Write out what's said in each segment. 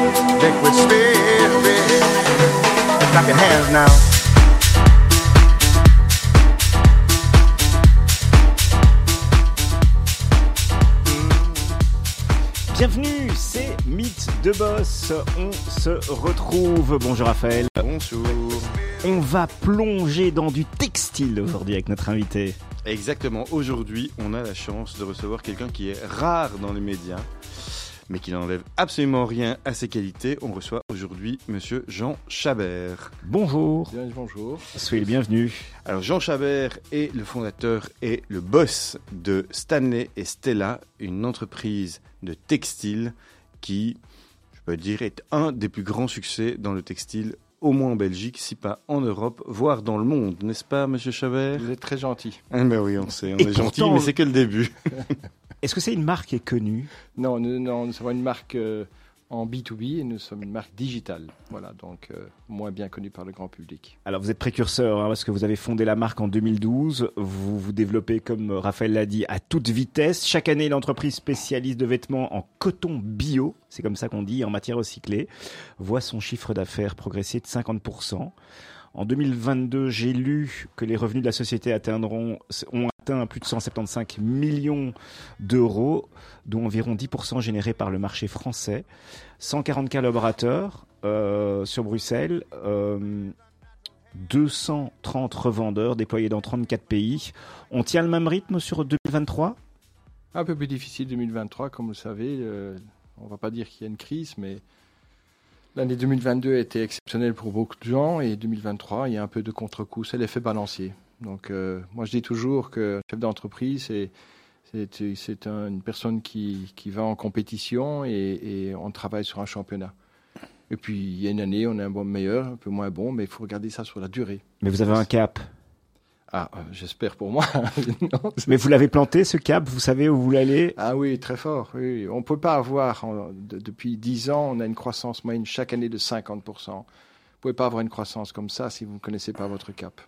Liquid spirit. Clap your hands now. Bienvenue, c'est Mythe de Boss. On se retrouve. Bonjour Raphaël. Bonjour. On va plonger dans du textile aujourd'hui avec notre invité. Exactement. Aujourd'hui, on a la chance de recevoir quelqu'un qui est rare dans les médias, mais qui n'enlève absolument rien à ses qualités. On reçoit aujourd'hui Monsieur Jean Chabert. Bonjour. Bien, bonjour. Soyez le bienvenu. Alors Jean Chabert est le fondateur et le boss de Stanley et Stella, une entreprise de textile qui, je peux dire, est un des plus grands succès dans le textile, au moins en Belgique, si pas en Europe, voire dans le monde, n'est-ce pas, Monsieur Chabert? Vous êtes très gentil. Ah ben oui, on sait, on Et est gentil, mais c'est que le début. Est-ce que c'est une marque qui est connue? Non, nous, non, nous sommes une marque euh, en B2B et nous sommes une marque digitale. Voilà, donc euh, moins bien connue par le grand public. Alors vous êtes précurseur hein, parce que vous avez fondé la marque en 2012. Vous vous développez, comme Raphaël l'a dit, à toute vitesse. Chaque année, l'entreprise spécialiste de vêtements en coton bio, c'est comme ça qu'on dit, en matière recyclée, voit son chiffre d'affaires progresser de 50%. En 2022, j'ai lu que les revenus de la société atteindront, ont plus de 175 millions d'euros, dont environ 10% générés par le marché français. 140 collaborateurs euh, sur Bruxelles. euh, 230 revendeurs déployés dans 34 pays. On tient le même rythme sur 2023 Un peu plus difficile 2023, comme vous le savez. euh, on ne va pas dire qu'il y a une crise, mais l'année 2022 a été exceptionnelle pour beaucoup de gens et 2023, il y a un peu de contre-coup. C'est l'effet balancier. Donc, euh, moi, je dis toujours que chef d'entreprise, c'est c'est c'est un- une personne qui, qui va en compétition et, et on travaille sur un championnat. Et puis, il y a une année, on est un bon meilleur, un peu moins bon, mais il faut regarder ça sur la durée. Mais vous avez un cap. Ah, euh, j'espère pour moi. Non, Mais vous l'avez planté, ce cap Vous savez où vous aller Ah oui, très fort. Oui. On ne peut pas avoir, de- depuis 10 ans, on a une croissance moyenne chaque année de 50%. Vous ne pouvez pas avoir une croissance comme ça si vous ne connaissez pas votre cap.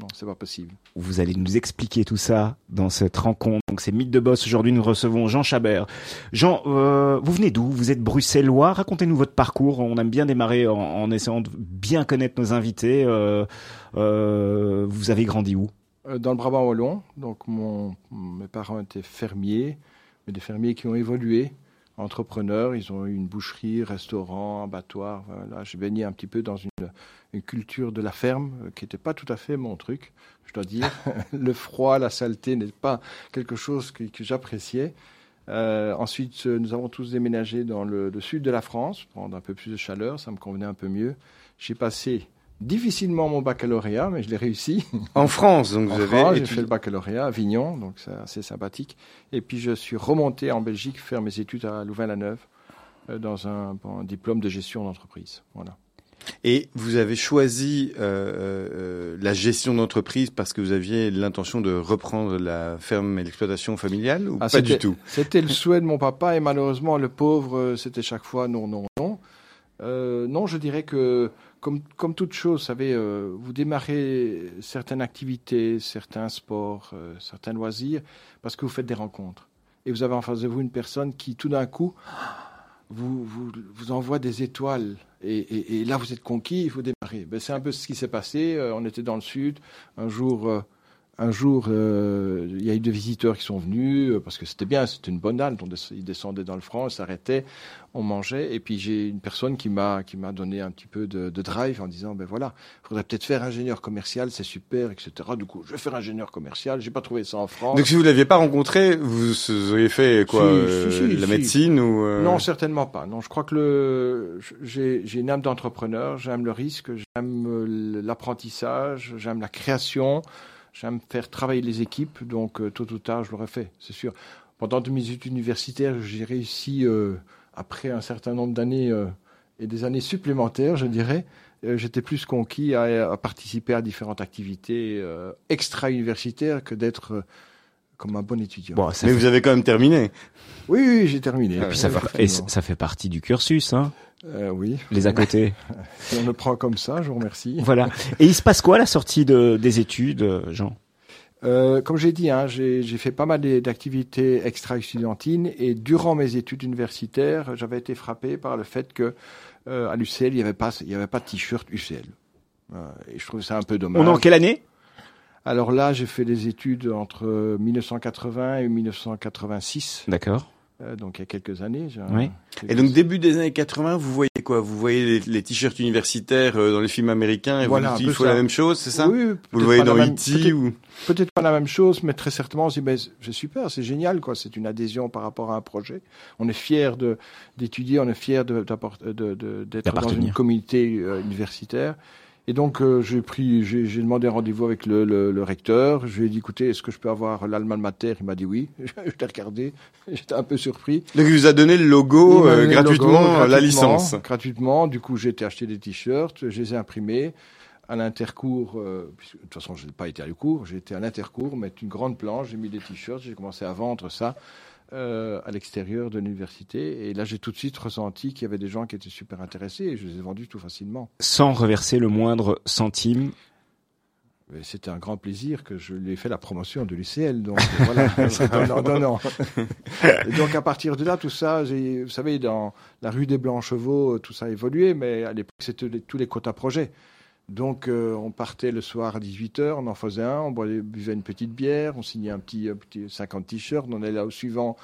Non, c'est pas possible. Vous allez nous expliquer tout ça dans cette rencontre. Donc c'est Mythe de Boss. Aujourd'hui, nous recevons Jean Chabert. Jean, euh, vous venez d'où? Vous êtes bruxellois. Racontez-nous votre parcours. On aime bien démarrer en, en essayant de bien connaître nos invités. Euh, euh, vous avez grandi où? Dans le Brabant wallon, donc mon, mes parents étaient fermiers, mais des fermiers qui ont évolué, entrepreneurs. Ils ont eu une boucherie, restaurant, abattoir. Voilà. J'ai baigné un petit peu dans une, une culture de la ferme euh, qui n'était pas tout à fait mon truc, je dois dire. le froid, la saleté n'est pas quelque chose que, que j'appréciais. Euh, ensuite, euh, nous avons tous déménagé dans le, le sud de la France, prendre un peu plus de chaleur, ça me convenait un peu mieux. J'ai passé difficilement mon baccalauréat, mais je l'ai réussi. En France, donc En vous France, avez j'ai fait le baccalauréat à Avignon, donc c'est assez sympathique. Et puis je suis remonté en Belgique faire mes études à Louvain-la-Neuve euh, dans un, bon, un diplôme de gestion d'entreprise. Voilà. Et vous avez choisi euh, euh, la gestion d'entreprise parce que vous aviez l'intention de reprendre la ferme et l'exploitation familiale ou Ah, pas du tout? C'était le souhait de mon papa et malheureusement le pauvre, euh, c'était chaque fois non, non, non. Euh, non, je dirais que comme, comme toute chose, vous savez, euh, vous démarrez certaines activités, certains sports, euh, certains loisirs parce que vous faites des rencontres. Et vous avez en face de vous une personne qui tout d'un coup vous, vous, vous envoie des étoiles. Et, et- et là, vous êtes conquis, il faut démarrer. Ben, c'est un peu ce qui s'est passé. Euh, on était dans le sud. Un jour, euh, un jour, euh, il y a eu des visiteurs qui sont venus euh, parce que c'était bien, c'était une bonne halte. Ils descendaient dans le franc, ils s'arrêtaient, on mangeait. Et puis j'ai une personne qui m'a qui m'a donné un petit peu de, de drive en disant ben voilà, faudrait peut-être faire ingénieur commercial, c'est super, etc. Du coup, je vais faire ingénieur commercial. J'ai pas trouvé ça en France. Donc si vous l'aviez pas rencontré, vous auriez fait quoi Si, euh, si, si, La médecine ou Non, certainement pas. Non, je crois que le, j'ai, j'ai une âme d'entrepreneur, j'aime le risque, j'aime l'apprentissage, j'aime la création, j'aime faire travailler les équipes, donc euh, tôt ou tard, je l'aurais fait, c'est sûr. Pendant mes études universitaires, j'ai réussi, euh, après un certain nombre d'années euh, et des années supplémentaires, je dirais, euh, j'étais plus conquis à, à participer à différentes activités euh, extra-universitaires que d'être euh, comme un bon étudiant. Bon, ça Mais fait- vous avez quand même terminé. Oui, oui, j'ai terminé. et puis ça, fait, et ça fait partie du cursus, hein, Euh, oui, les à côté. si on le prend comme ça, je vous remercie. voilà. Et il se passe quoi à la sortie de, des études, Jean? Euh, comme j'ai dit, hein, j'ai fait pas mal d'activités extra-estudiantines et durant mes études universitaires, j'avais été frappé par le fait que euh, à l'UCL, il n'y avait pas, il y avait pas de t-shirt UCL. Euh, et je trouve ça un peu dommage. On est en quelle année? Alors là, j'ai fait des études entre 1980 et 1986, D'accord. Euh, donc il y a quelques années. j'ai un- Oui. Et donc début des années 80, vous voyez quoi? Vous voyez les, les t-shirts universitaires euh, dans les films américains et Voilà, vous dites il faut ça. la même chose, c'est ça? Oui, Vous peut-être le voyez pas la dans même- E.T. peut-être- ou? Peut-être pas la même chose, mais très certainement, on se dit, ben, c'est super, c'est génial, quoi. C'est une adhésion par rapport à un projet. On est fier de d'étudier, on est fier de- d'apport- de- de- d'être dans une communauté euh, universitaire. Et donc, euh, j'ai pris, j'ai j'ai demandé un rendez-vous avec le, le- le recteur. Je lui ai dit, écoutez, est-ce que je peux avoir l'Alma Mater? Il m'a dit oui. je l'ai regardé. J'étais un peu surpris. Donc il vous a donné le logo euh, gratuitement, logo, la licence. Gratuitement. Du coup, j'ai été acheter des t-shirts, je les ai imprimés à l'intercours. euh, puisque, de toute façon, je n'ai pas été à cours, j'ai été à l'intercours, mettre une grande planche, j'ai mis des t-shirts, j'ai commencé à vendre ça euh, à l'extérieur de l'université. Et là, j'ai tout de suite ressenti qu'il y avait des gens qui étaient super intéressés et je les ai vendus tout facilement. Sans reverser le moindre centime. C'était un grand plaisir que je lui ai fait la promotion de l'UCL. Donc euh, voilà, donnant, donnant. Et donc à partir de là, tout ça, vous savez, dans la rue des Blancs-Chevaux, euh, tout ça a évolué, mais à l'époque, c'était tous les quotas projets. Donc euh, on partait le soir à 18h, on en faisait un, on buvait une petite bière, on signait un petit, un petit 50 t-shirts, on allait là au suivant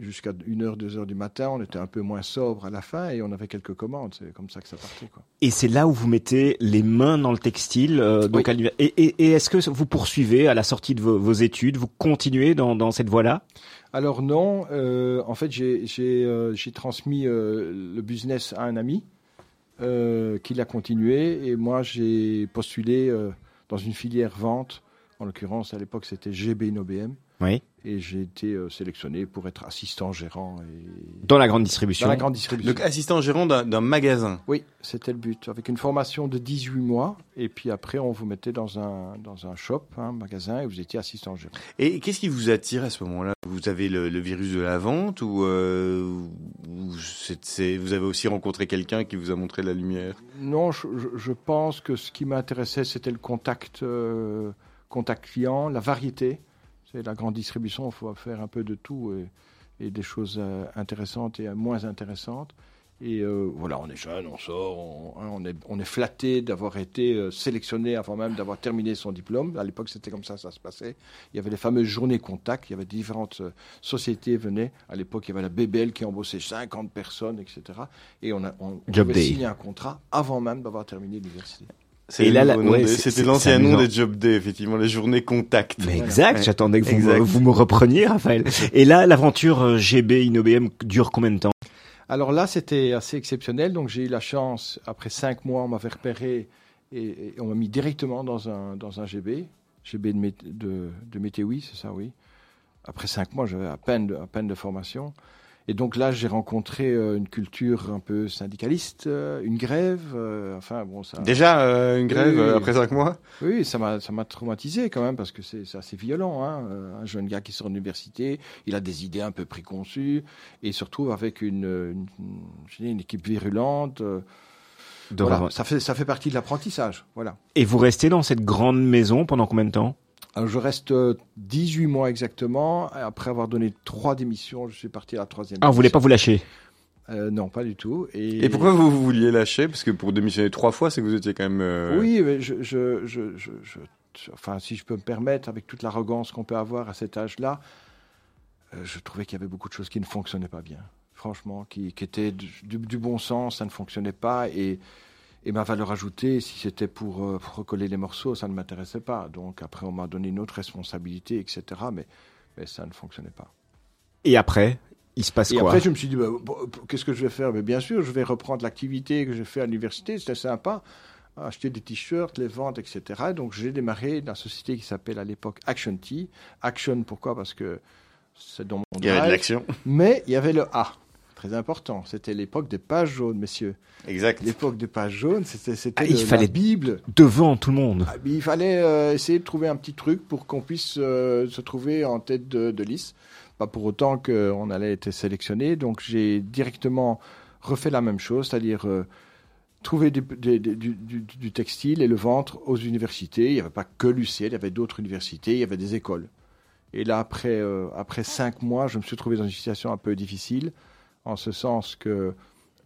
jusqu'à 1h, 2h du matin, on était un peu moins sobre à la fin et on avait quelques commandes, c'est comme ça que ça partait. Quoi. Et c'est là où vous mettez les mains dans le textile. euh, donc Oui. à l'univers- et et- et est-ce que vous poursuivez à la sortie de vos, vos études Vous continuez dans, dans cette voie-là? Alors non, euh, en fait j'ai transmis le business à un ami euh, qui l'a continué et moi j'ai postulé euh, dans une filière vente. En l'occurrence, à l'époque, c'était GB InnoBM. Oui. Et j'ai été euh, sélectionné pour être assistant gérant et... Dans la grande distribution. dans la grande distribution. Donc assistant gérant d'un magasin. Oui, c'était le but. Avec une formation de 18 mois. Et puis après, on vous mettait dans un, dans un shop, un magasin, et vous étiez assistant gérant. Et qu'est-ce qui vous attire à ce moment-là? Vous avez le, le virus de la vente ou, euh, vous avez aussi rencontré quelqu'un qui vous a montré la lumière? Non, je pense que ce qui m'intéressait, c'était le contact, euh, contact client, la variété. C'est la grande distribution, il faut faire un peu de tout et, et des choses euh, intéressantes et euh, moins intéressantes. Et euh, voilà, on est jeune, on sort, on, hein, on est, on est flatté d'avoir été sélectionné avant même d'avoir terminé son diplôme. À l'époque, c'était comme ça, ça se passait. Il y avait les fameuses journées contact, il y avait différentes sociétés venaient. À l'époque, il y avait la BBL qui embauchait 50 personnes, etc. Et on, a, on, day. signer un contrat avant même d'avoir terminé l'université. C'est là, là, ouais, C'était l'ancien nom des Job Day, effectivement, les journées contact. Mais exact, Ouais. j'attendais que vous me, vous me repreniez, Raphaël. Et là, l'aventure euh, GB InnoBM dure combien de temps? Alors là, c'était assez exceptionnel. Donc j'ai eu la chance, après cinq mois, on m'avait repéré et, et on m'a mis directement dans un, dans un GB, GB de, de, de c'est ça, oui. Après cinq mois, j'avais à peine, de, à peine de formation. Et donc là, j'ai rencontré euh, une culture un peu syndicaliste, euh, une grève. euh, enfin, bon, ça. Déjà euh, une grève Oui, euh, après cinq mois? Oui, ça m'a, ça m'a traumatisé quand même parce que c'est, assez violent. Hein. Un jeune gars qui sort de l'université, il a des idées un peu préconçues et il se retrouve avec une, une, équipe virulente. euh, voilà, ça fait, ça fait partie de l'apprentissage. Voilà. Et vous restez dans cette grande maison pendant combien de temps? Je reste euh, 18 mois exactement. Après avoir donné trois démissions, je suis parti à la troisième. Ah, vous voulez pas vous lâcher Euh, Non, pas du tout. Et, Et pourquoi vous, vous vouliez lâcher? Parce que pour démissionner trois fois, c'est que vous étiez quand même... euh, Oui, mais je, je, je, je, je- enfin, si je peux me permettre, avec toute l'arrogance qu'on peut avoir à cet âge-là, euh, je trouvais qu'il y avait beaucoup de choses qui ne fonctionnaient pas bien. Franchement, qui, qui étaient du, du- du bon sens, ça ne fonctionnait pas. Et, et ma valeur ajoutée, si c'était pour, euh, pour recoller les morceaux, ça ne m'intéressait pas. Donc après, on m'a donné une autre responsabilité, etc. Mais, mais ça ne fonctionnait pas. Et après, il se passe Et quoi après, je me suis dit, bah, bon, qu'est-ce que je vais faire? Mais Bien sûr, je vais reprendre l'activité que j'ai fait à l'université, c'était sympa. Acheter des t-shirts, les ventes, etc. Donc, j'ai démarré dans la société qui s'appelle à l'époque Action Tea. Action, pourquoi? Parce que c'est dans mon Il y avait de l'action. Mais il y avait le A. très important. C'était l'époque des pages jaunes, messieurs. Exact. L'époque des pages jaunes, c'était c'était Ah, il le- la fallait- Bible. Devant tout le monde. Ah, il fallait euh, essayer de trouver un petit truc pour qu'on puisse euh, se trouver en tête de, de liste. Pas pour autant qu'on allait être sélectionné. Donc j'ai directement refait la même chose, c'est-à-dire euh, trouver du, du- du textile et le vendre aux universités. Il n'y avait pas que l'UCL, il y avait d'autres universités, il y avait des écoles. Et là, après, euh, après cinq mois, je me suis trouvé dans une situation un peu difficile, en ce sens que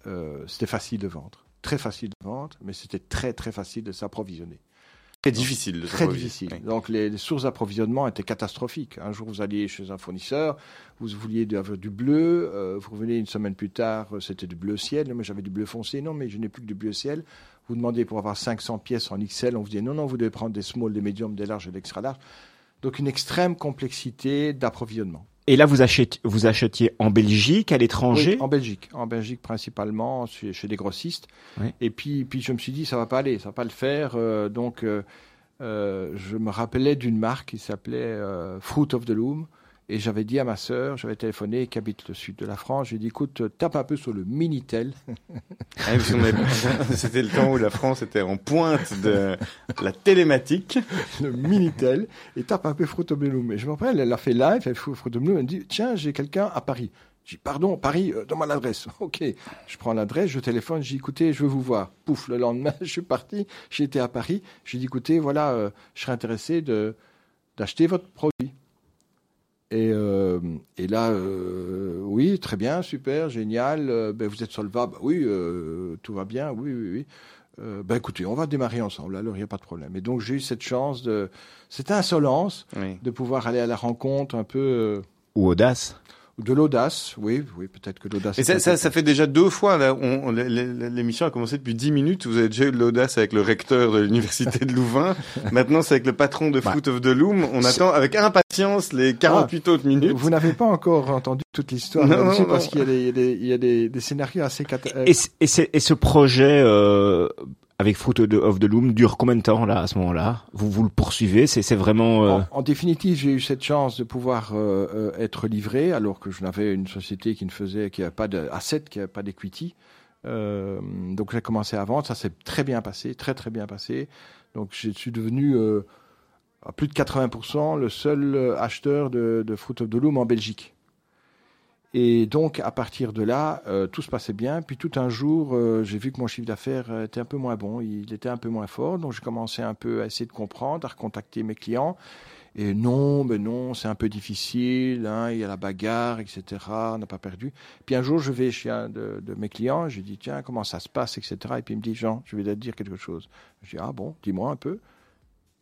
euh, c'était facile de vendre. Très facile de vendre, mais c'était très très facile de s'approvisionner. Très difficile de Très difficile. Oui. Donc les, les sources d'approvisionnement étaient catastrophiques. Un jour, vous alliez chez un fournisseur, vous vouliez avoir du bleu, euh, vous revenez une semaine plus tard, euh, c'était du bleu ciel. Non, mais j'avais du bleu foncé. Non, mais je n'ai plus que du bleu ciel. Vous demandez pour avoir 500 pièces en XL, on vous dit non, non, vous devez prendre des small, des médiums, des larges et des extra larges. Donc une extrême complexité d'approvisionnement. Et là, vous achetiez, vous achetiez en Belgique, à l'étranger Oui, en Belgique, en Belgique principalement, chez, chez des grossistes. Oui. Et puis, puis je me suis dit, ça va pas aller, ça va pas le faire. euh, donc, euh, euh, je me rappelais d'une marque qui s'appelait Fruit of the Loom. Et j'avais dit à ma sœur, j'avais téléphoné, qui habite le sud de la France, j'ai dit, écoute, euh, tape un peu sur le Minitel. C'était le temps où la France était en pointe de la télématique. le Minitel, et tape un peu Fruit of the Loom. Et je me rappelle, elle a fait live, elle fait Fruit of the Loom, elle me dit, tiens, j'ai quelqu'un à Paris. J'ai dit, pardon, Paris, euh, donne-moi l'adresse. Ok, je prends l'adresse, je téléphone, j'ai dit, écoutez, je veux vous voir. Pouf, le lendemain, je suis parti, j'étais à Paris. J'ai dit, écoutez, voilà, euh, je serais intéressé de d'acheter votre produit. Et, euh, et là, euh, oui, très bien, super, génial. euh, ben, vous êtes solvable, oui, tout va bien, oui, oui, oui. Ben écoutez, on va démarrer ensemble, alors il n'y a pas de problème. Et donc j'ai eu cette chance de, cette insolence Oui. de pouvoir aller à la rencontre un peu Ou audace de l'audace, oui, oui, peut-être que l'audace. Et ça, ça, ça fait déjà deux fois, là, on, on- l- l- l'émission a commencé depuis dix minutes, vous avez déjà eu de l'audace avec le recteur de l'université de Louvain, maintenant c'est avec le patron de Fruit of the Loom, on attend avec impatience les 48 autres minutes. Vous n'avez pas encore entendu toute l'histoire Non, parce qu'il y a des, il y a des, il y a des, des scénarios assez cata- euh, Et, et ce projet euh, avec Fruit of the- Loom dure combien de temps là à ce moment-là? Vous vous le poursuivez C'est vraiment euh, En, en définitive, j'ai eu cette chance de pouvoir euh, euh, être livré, alors que je n'avais une société qui ne faisait, qui n'avait pas d'asset, qui n'avait pas d'equity. Euh, donc j'ai commencé à vendre, ça s'est très bien passé, très très bien passé. Donc je suis devenu euh, à plus de 80% le seul euh, acheteur de, de Fruit of the Loom en Belgique. Et donc, à partir de là, euh, tout se passait bien. Puis tout un jour, euh, j'ai vu que mon chiffre d'affaires euh, était un peu moins bon, il était un peu moins fort. Donc, j'ai commencé un peu à essayer de comprendre, à recontacter mes clients. Et non, mais non, c'est un peu difficile, hein, il y a la bagarre, etc. On n'a pas perdu. Puis un jour, je vais chez un de, de mes clients, je dis, tiens, comment ça se passe, etc. Et puis il me dit, Jean, je vais te dire quelque chose. Je dis, ah bon, dis-moi un peu.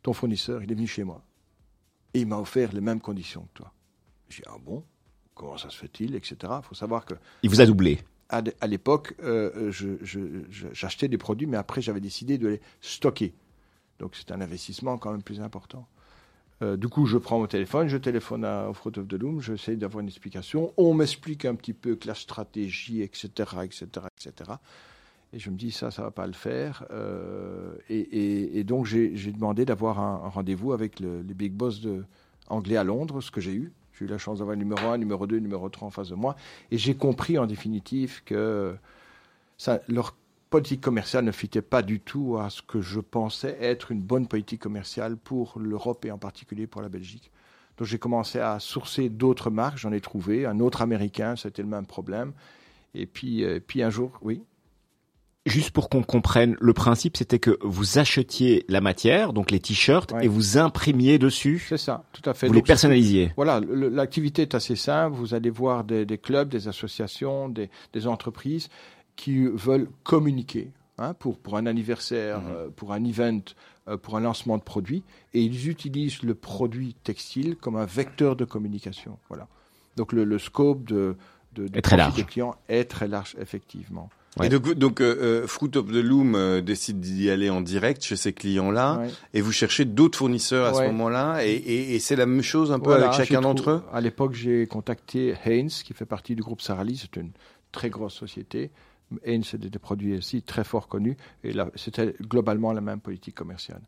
Ton fournisseur, il est venu chez moi. Et il m'a offert les mêmes conditions que toi. Je dis, ah bon? Comment ça se fait-il, etc. Il faut savoir que il vous a doublé. à l'époque, euh, j'achetais des produits, mais après, j'avais décidé de les stocker. Donc, c'est un investissement quand même plus important. Euh, du coup, je prends mon téléphone, je téléphone à, au Fruit of the Loom, j'essaie d'avoir une explication. On m'explique un petit peu que la stratégie, etc., etc., etc. Et je me dis, ça, ça va pas le faire. Euh, et, et- et donc, j'ai j'ai demandé d'avoir un, un rendez-vous avec le- les big boss de, anglais à Londres, ce que j'ai eu. J'ai eu la chance d'avoir numéro 1, numéro 2, numéro 3 en face de moi. Et j'ai compris en définitive que leur politique commerciale ne fitait pas du tout à ce que je pensais être une bonne politique commerciale pour l'Europe et en particulier pour la Belgique. Donc j'ai commencé à sourcer d'autres marques, j'en ai trouvé. Un autre américain, c'était le même problème. Et puis, euh, puis un jour, oui. Juste pour qu'on comprenne, le principe c'était que vous achetiez la matière, donc les t-shirts, Ouais. et vous imprimiez dessus, C'est ça, tout à fait. vous les personnalisiez. Voilà, l'activité est assez simple. Vous allez voir des, des clubs, des associations, des, des entreprises qui veulent communiquer hein, pour, pour un anniversaire, Mhm. euh, pour un event, euh, pour un lancement de produit. Et ils utilisent le produit textile comme un vecteur de communication. Voilà. Donc le, le scope de, de, de Est très profit large. des clients est très large, effectivement. Ouais. Et donc, donc euh, euh, Fruit of the Loom euh, décide d'y aller en direct chez ses clients-là, Ouais. et vous cherchez d'autres fournisseurs à ce moment-là, et, et, et c'est la même chose un peu Voilà, avec chacun j'ai d'entre eux? À l'époque, j'ai contacté Haynes, qui fait partie du groupe Sarali. C'est une très grosse société. Haynes, c'est des, produits aussi très fort connus. Et là, c'était globalement la même politique commerciale.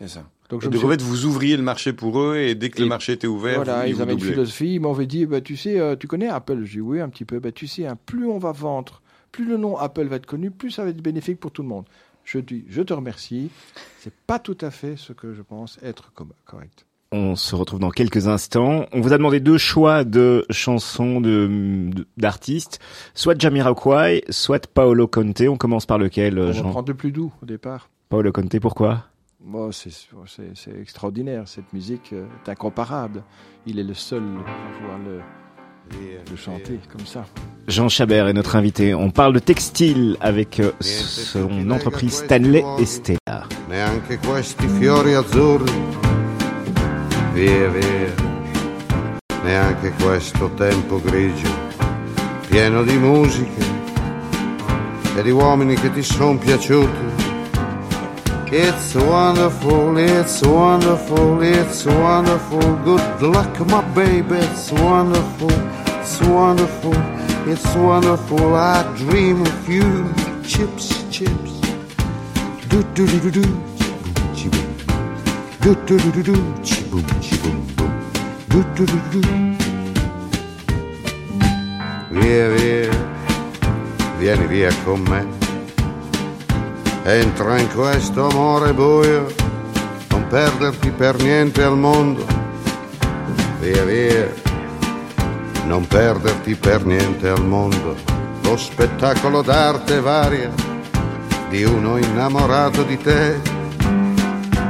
C'est ça. Donc Et je donc, suis- en fait, vous ouvriez le marché pour eux et dès que Et le marché était ouvert, Voilà, vous, ils avaient une philosophie. Ils m'avaient dit, bah, tu sais, euh, tu connais Apple Je dis oui, un petit peu. Bah, tu sais, hein, plus on va vendre, plus le nom Apple va être connu, plus ça va être bénéfique pour tout le monde. Je dis, je te remercie. C'est pas tout à fait ce que je pense être correct. On se retrouve dans quelques instants. On vous a demandé deux choix de chansons de de- d'artistes, soit Jamiroquai, soit Paolo Conte. On commence par lequel, On Jean? prendre le plus doux au départ. Paolo Conte, pourquoi? Bon, c'est c'est- c'est extraordinaire. Cette musique euh, est incomparable. Il est le seul à pouvoir le, le chanter comme ça. Jean Chabert est notre invité. On parle de textile avec euh, son entreprise Stanley et Stella. neanche questi fiori azzurri. Via, via, neanche questo tempo grigio, pieno di musiche e di uomini che ti sono piaciuti. It's wonderful, it's wonderful, it's wonderful. Good luck, my baby, it's wonderful, it's wonderful, it's wonderful. I dream of you, chips, chips. Do do do do do, chi boom, do do do do do, chi boom, chi boom boom, do do do do. Via via, vieni via con me. Entra in questo amore buio, non perderti per niente al mondo. Via via, non perderti per niente al mondo. Lo spettacolo d'arte varia di uno innamorato di te.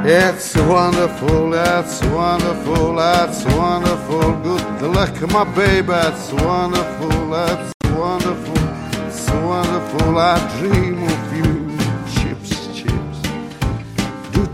It's wonderful, that's wonderful, that's wonderful. Good luck, my baby, that's wonderful, that's wonderful, it's wonderful. I dream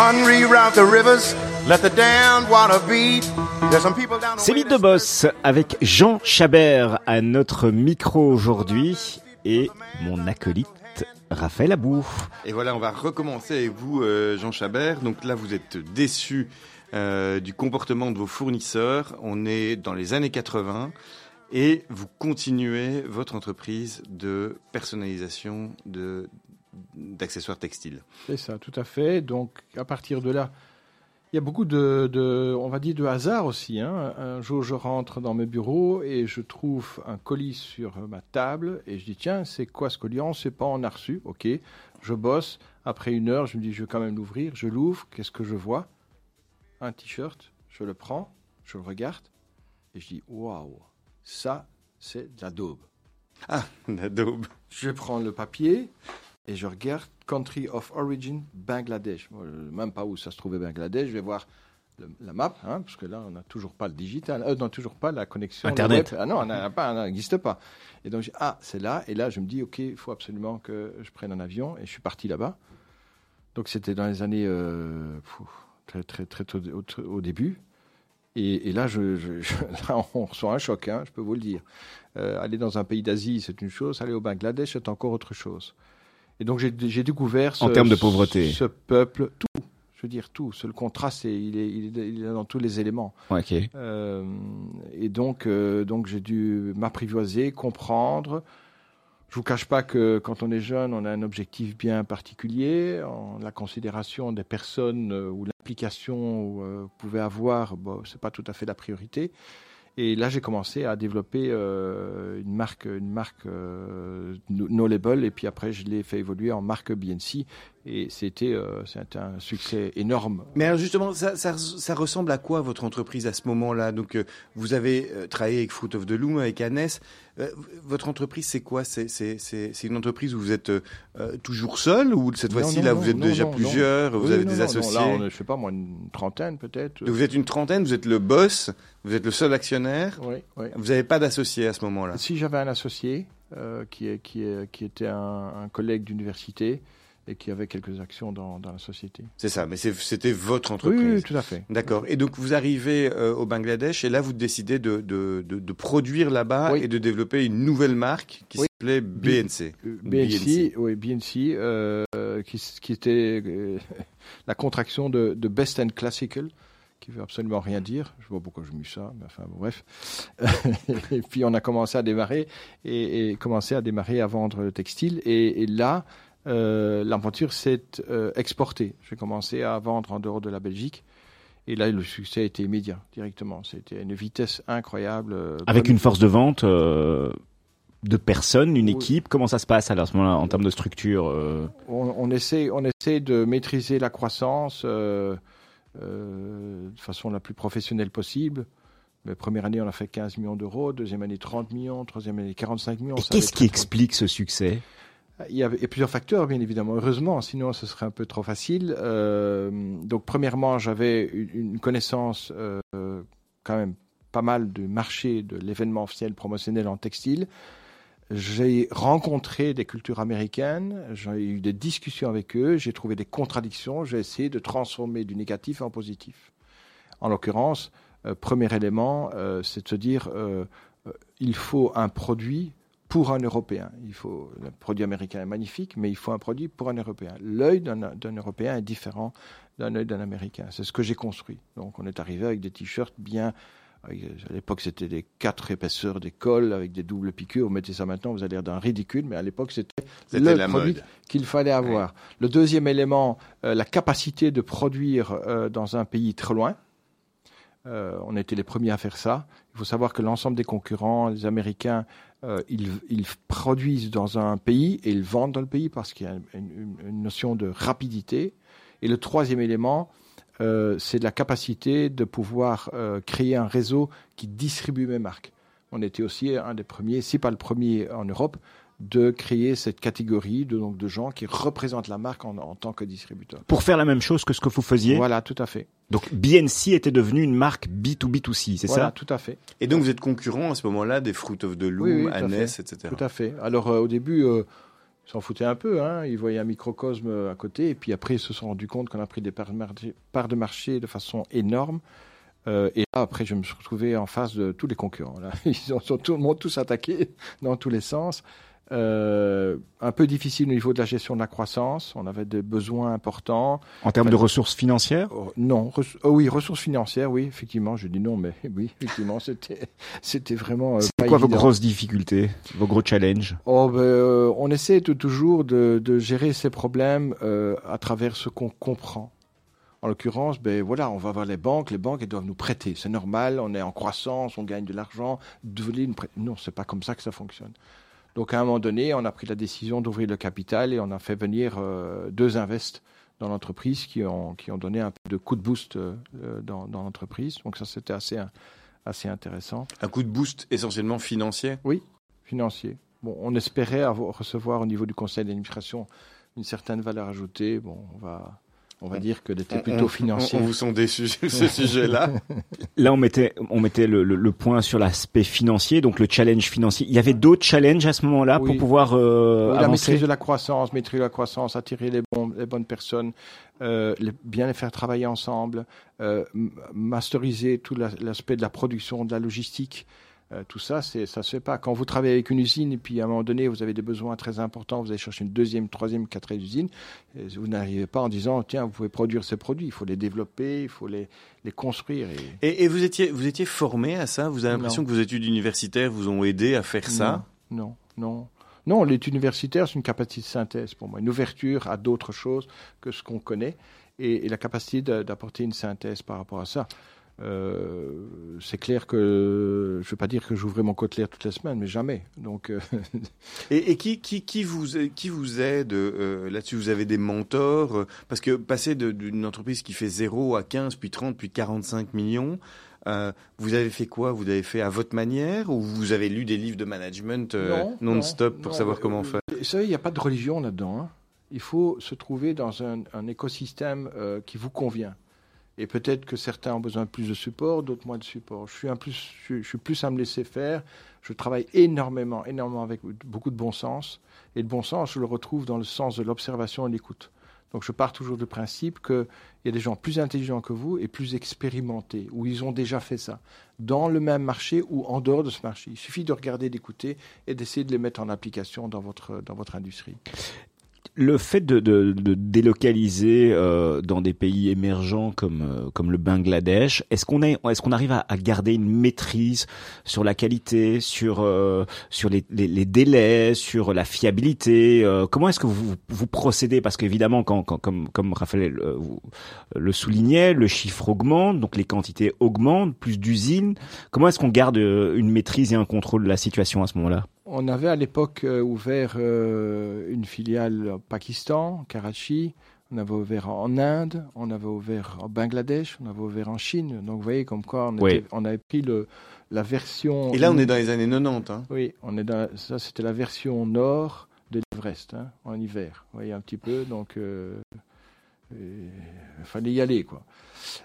Unreroute the rivers, let the damned water beat. There's some people down the C'est Mythe de Boss avec Jean Chabert à notre micro aujourd'hui et mon acolyte Raphaël Abou. Et voilà, on va recommencer avec vous, euh, Jean Chabert. Donc là, vous êtes déçu euh, du comportement de vos fournisseurs. On est dans les années 80 et vous continuez votre entreprise de personnalisation de d'accessoires textiles. C'est ça, tout à fait. Donc, à partir de là, il y a beaucoup de, de- on va dire, de hasard aussi. hein. Un jour, je rentre dans mes bureaux et je trouve un colis sur ma table et je dis, tiens, c'est quoi ce colis? On ne sait pas, on a reçu. OK, je bosse. Après une heure, je me dis, je vais quand même l'ouvrir. Je l'ouvre. Qu'est-ce que je vois? Un t-shirt. Je le prends, je le regarde et je dis, waouh, ça, c'est de la daube. Ah, Adobe. Je prends le papier et je regarde Country of Origin Bangladesh. Moi, je même pas où ça se trouvait Bangladesh. Je vais voir le- la map, hein, parce que là, on n'a toujours pas le digital, euh, non, toujours pas la connexion. Internet. Ah non, on n'existe pas. Et donc, ah, c'est là. Et là, je me dis, OK, il faut absolument que je prenne un avion. Et je suis parti là-bas. Donc, c'était dans les années euh, très, très, très tôt au, au début. Et, et là, je, je- je- là, on reçoit un choc, hein, je peux vous le dire. Euh, aller dans un pays d'Asie, c'est une chose. Aller au Bangladesh, c'est encore autre chose. Et donc, j'ai découvert ce, En termes de pauvreté. ce peuple, tout. Je veux dire tout. Le contraste, il est, il, est, il est dans tous les éléments. Ok. Euh, et donc, euh, donc j'ai dû m'apprivoiser, comprendre, Je vous cache pas que quand on est jeune, on a un objectif bien particulier. En la considération des personnes euh, ou l'implication que vous pouvez avoir, bon, c'est pas tout à fait la priorité. Et là, j'ai commencé à développer euh, une marque, une marque euh, No Label, et puis après, je l'ai fait évoluer en marque BNC, et c'était euh, un succès énorme. Mais alors justement, ça, ça, ça ressemble à quoi votre entreprise à ce moment-là? Donc, euh, vous avez euh, travaillé avec Fruit of the Loom, avec Annès. Euh, votre entreprise, c'est quoi? C'est une entreprise où vous êtes euh, toujours seul, ou cette fois-ci là, non, vous êtes non, déjà non, plusieurs, vous Oui, avez des associés là, on est, je sais pas moi, une trentaine peut-être. Vous êtes une trentaine, vous êtes le boss, vous êtes le seul actionnaire. Oui, oui. Vous n'avez pas d'associé à ce moment-là? Si j'avais un associé euh, qui, est, qui, est, qui était un, un collègue d'université et qui avait quelques actions dans, dans la société. C'est ça, mais c'était votre entreprise. oui, tout à fait. D'accord. Et donc vous arrivez euh, au Bangladesh et là vous décidez de, de, de, de produire là-bas Oui. et de développer une nouvelle marque qui s'appelait BNC. Euh, BNC. BNC, oui, BNC, euh, qui, était euh, la contraction de, de Best and Classical, qui veut absolument rien dire. Je vois pourquoi je mis ça, mais enfin, bon, bref. et puis on a commencé à démarrer et, et commencé à démarrer à vendre le textile. Et, et là, euh, l'aventure s'est euh, exportée. J'ai commencé à vendre en dehors de la Belgique. Et là, le succès a été immédiat, directement. C'était une vitesse incroyable. euh, Avec une force de vente euh, de personnes, une Oui. équipe. Comment ça se passe alors, à ce moment-là en termes de structure on, on essaie, on essaie de maîtriser la croissance de façon la plus professionnelle possible. Mais première année, on a fait 15 millions d'euros, deuxième année 30 millions, troisième année 45 millions. Et qu'est-ce qui explique ce succès? Il y a plusieurs facteurs, bien évidemment. Heureusement, sinon ce serait un peu trop facile. Euh, donc, premièrement, j'avais une, connaissance euh, quand même pas mal du marché de l'événement officiel promotionnel en textile. J'ai rencontré des cultures américaines, j'ai eu des discussions avec eux, j'ai trouvé des contradictions, j'ai essayé de transformer du négatif en positif. En l'occurrence, euh, premier élément, c'est de se dire il faut un produit pour un Européen. Il faut, le produit américain est magnifique, mais il faut un produit pour un Européen. L'œil d'un Européen est différent d'un œil d'un Américain. C'est ce que j'ai construit. Donc on est arrivé avec des t-shirts bien... À l'époque, c'était des quatre épaisseurs des cols avec des doubles piqûres. Vous mettez ça maintenant, vous allez l'air d'un ridicule, mais à l'époque, c'était le la produit qu'il fallait avoir. Le deuxième élément, euh, la capacité de produire euh, dans un pays très loin. Euh, on était les premiers à faire ça. Il faut savoir que l'ensemble des concurrents, les Américains, euh, ils, produisent dans un pays et ils vendent dans le pays parce qu'il y a une, notion de rapidité. Et le troisième élément, euh, c'est la capacité de pouvoir euh, créer un réseau qui distribue mes marques. On était aussi un des premiers, si pas le premier en Europe, de créer cette catégorie de, donc, de gens qui représentent la marque en, en tant que distributeur. Pour faire la même chose que ce que vous faisiez Voilà, tout à fait. Donc BNC était devenu une marque B2B2C, c'est Voilà, ça? tout à fait. Et donc vous êtes concurrent à ce moment-là des Fruit of the Loom, Oui, Annès, etc. Tout à fait. Alors euh, au début, euh, ils s'en foutaient un peu. Hein. Ils voyaient un microcosme euh, à côté. Et puis après, ils se sont rendus compte qu'on a pris des parts de marché, parts de marché de façon énorme. Euh, et là, après, je me suis retrouvé en face de tous les concurrents. Là. Ils ont, sont tout le monde tous attaqués dans tous les sens. Euh, un peu difficile au niveau de la gestion de la croissance. On avait des besoins importants. En termes de ressources financières? Oh, non, res- oh oui, ressources financières, oui, effectivement. Je dis non, mais oui, effectivement, c'était, c'était vraiment. euh, quoi vos grosses difficultés, vos gros challenges? Oh, ben, euh, on essaie de- toujours de, de gérer ces problèmes euh, à travers ce qu'on comprend. En l'occurrence, ben voilà, on va voir les banques. Les banques, elles doivent nous prêter. C'est normal. On est en croissance, on gagne de l'argent. Une prêt- Non, c'est pas comme ça que ça fonctionne. Donc, à un moment donné, on a pris la décision d'ouvrir le capital et on a fait venir euh, deux invests dans l'entreprise qui ont, qui ont donné un peu de coup de boost euh, dans, dans l'entreprise. Donc, ça, c'était assez, assez intéressant. Un coup de boost essentiellement financier? financier. Bon, on espérait avoir, recevoir au niveau du conseil d'administration une certaine valeur ajoutée. Bon, on va, on va dire que On- était on- plutôt On, financier. on vous sont déçus sur ce sujet-là. Là, on mettait, on mettait le, le- le point sur l'aspect financier, donc le challenge financier. Il y avait d'autres challenges à ce moment-là pour pouvoir euh, Oui, la maîtrise de la croissance, maîtriser la croissance, attirer les, bons, les bonnes personnes, euh, les- bien les faire travailler ensemble, euh, masteriser tout la- l'aspect de la production, de la logistique. Euh, tout ça, ça se fait pas. Quand vous travaillez avec une usine et puis à un moment donné, vous avez des besoins très importants, vous allez chercher une deuxième, troisième, quatrième usine, et vous n'arrivez pas en disant, tiens, vous pouvez produire ces produits. Il faut les développer, il faut les, les construire. Et... Et, et vous étiez, vous étiez formé à ça? Vous avez l'impression que vos études universitaires vous ont aidé à faire ça? Non, non, non. Non, l'étude universitaire, c'est une capacité de synthèse pour moi, une ouverture à d'autres choses que ce qu'on connaît et, la capacité d'apporter une synthèse par rapport à ça. Euh, c'est clair que je ne veux pas dire que j'ouvrais mon côtelère toutes les semaines, mais jamais. Donc, euh, et, qui, qui, qui, vous, qui vous aide euh, là-dessus? Vous avez des mentors? Parce que passer d'une entreprise qui fait 0 à 15, puis 30, puis 45 millions, vous avez fait quoi? Vous avez fait à votre manière? Ou vous avez lu des livres de management non-stop pour savoir comment faire Vous savez, il n'y a pas de religion là-dedans. Hein. Il faut se trouver dans un, un écosystème qui vous convient. Et peut-être que certains ont besoin de plus de support, d'autres moins de support. Je suis, un plus, je, suis plus à me laisser faire. Je travaille énormément, énormément avec beaucoup de bon sens. Et le bon sens, je le retrouve dans le sens de l'observation et l'écoute. Donc je pars toujours du principe qu'il y a des gens plus intelligents que vous et plus expérimentés, où ils ont déjà fait ça, dans le même marché ou en dehors de ce marché. Il suffit de regarder, d'écouter et d'essayer de les mettre en application dans votre, dans votre industrie le fait de, délocaliser euh, dans des pays émergents comme euh, comme le Bangladesh, est-ce qu'on est est-ce qu'on arrive à, garder une maîtrise sur la qualité, sur euh, sur les, délais, sur la fiabilité Comment est-ce que vous vous procédez? Parce qu'évidemment, quand, comme comme Raphaël le soulignait, le chiffre augmente, donc les quantités augmentent, plus d'usines. Comment est-ce qu'on garde une maîtrise et un contrôle de la situation à ce moment-là? On avait à l'époque euh, ouvert euh, une filiale au Pakistan, Karachi. On avait ouvert en Inde, on avait ouvert en Bangladesh, on avait ouvert en Chine. Donc vous voyez comme quoi on, avait pris le, la version. Et là on est dans les années 90. Hein. Oui, on est dans, ça c'était la version nord de l'Everest hein, en hiver. Vous voyez un petit peu. Donc euh, il fallait y aller quoi.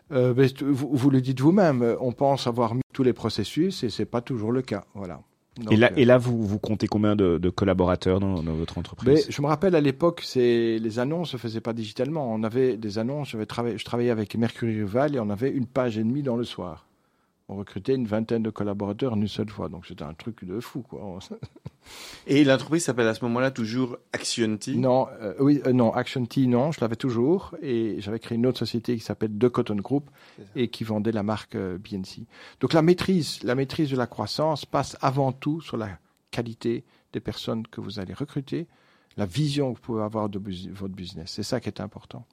vous, vous, le dites vous-même, on pense avoir mis tous les processus et c'est pas toujours le cas. Voilà et, là, et là, vous, vous comptez combien de, de collaborateurs dans, dans, votre entreprise Je me rappelle à l'époque, les annonces ne se faisaient pas digitalement. On avait des annonces, je, je travaillais avec Mercury Rival et on avait une page et demie dans le soir on recrutait une vingtaine de collaborateurs en une seule fois. Donc c'était un truc de fou, quoi. Et l'entreprise s'appelle à ce moment-là toujours Actionty Non, euh, oui, euh, non, Actionty, non, je l'avais toujours. Et j'avais créé une autre société qui s'appelle The Cotton Group et qui vendait la marque euh, BNC. Donc la maîtrise, la maîtrise de la croissance passe avant tout sur la qualité des personnes que vous allez recruter, la vision que vous pouvez avoir de votre business. C'est ça qui est important.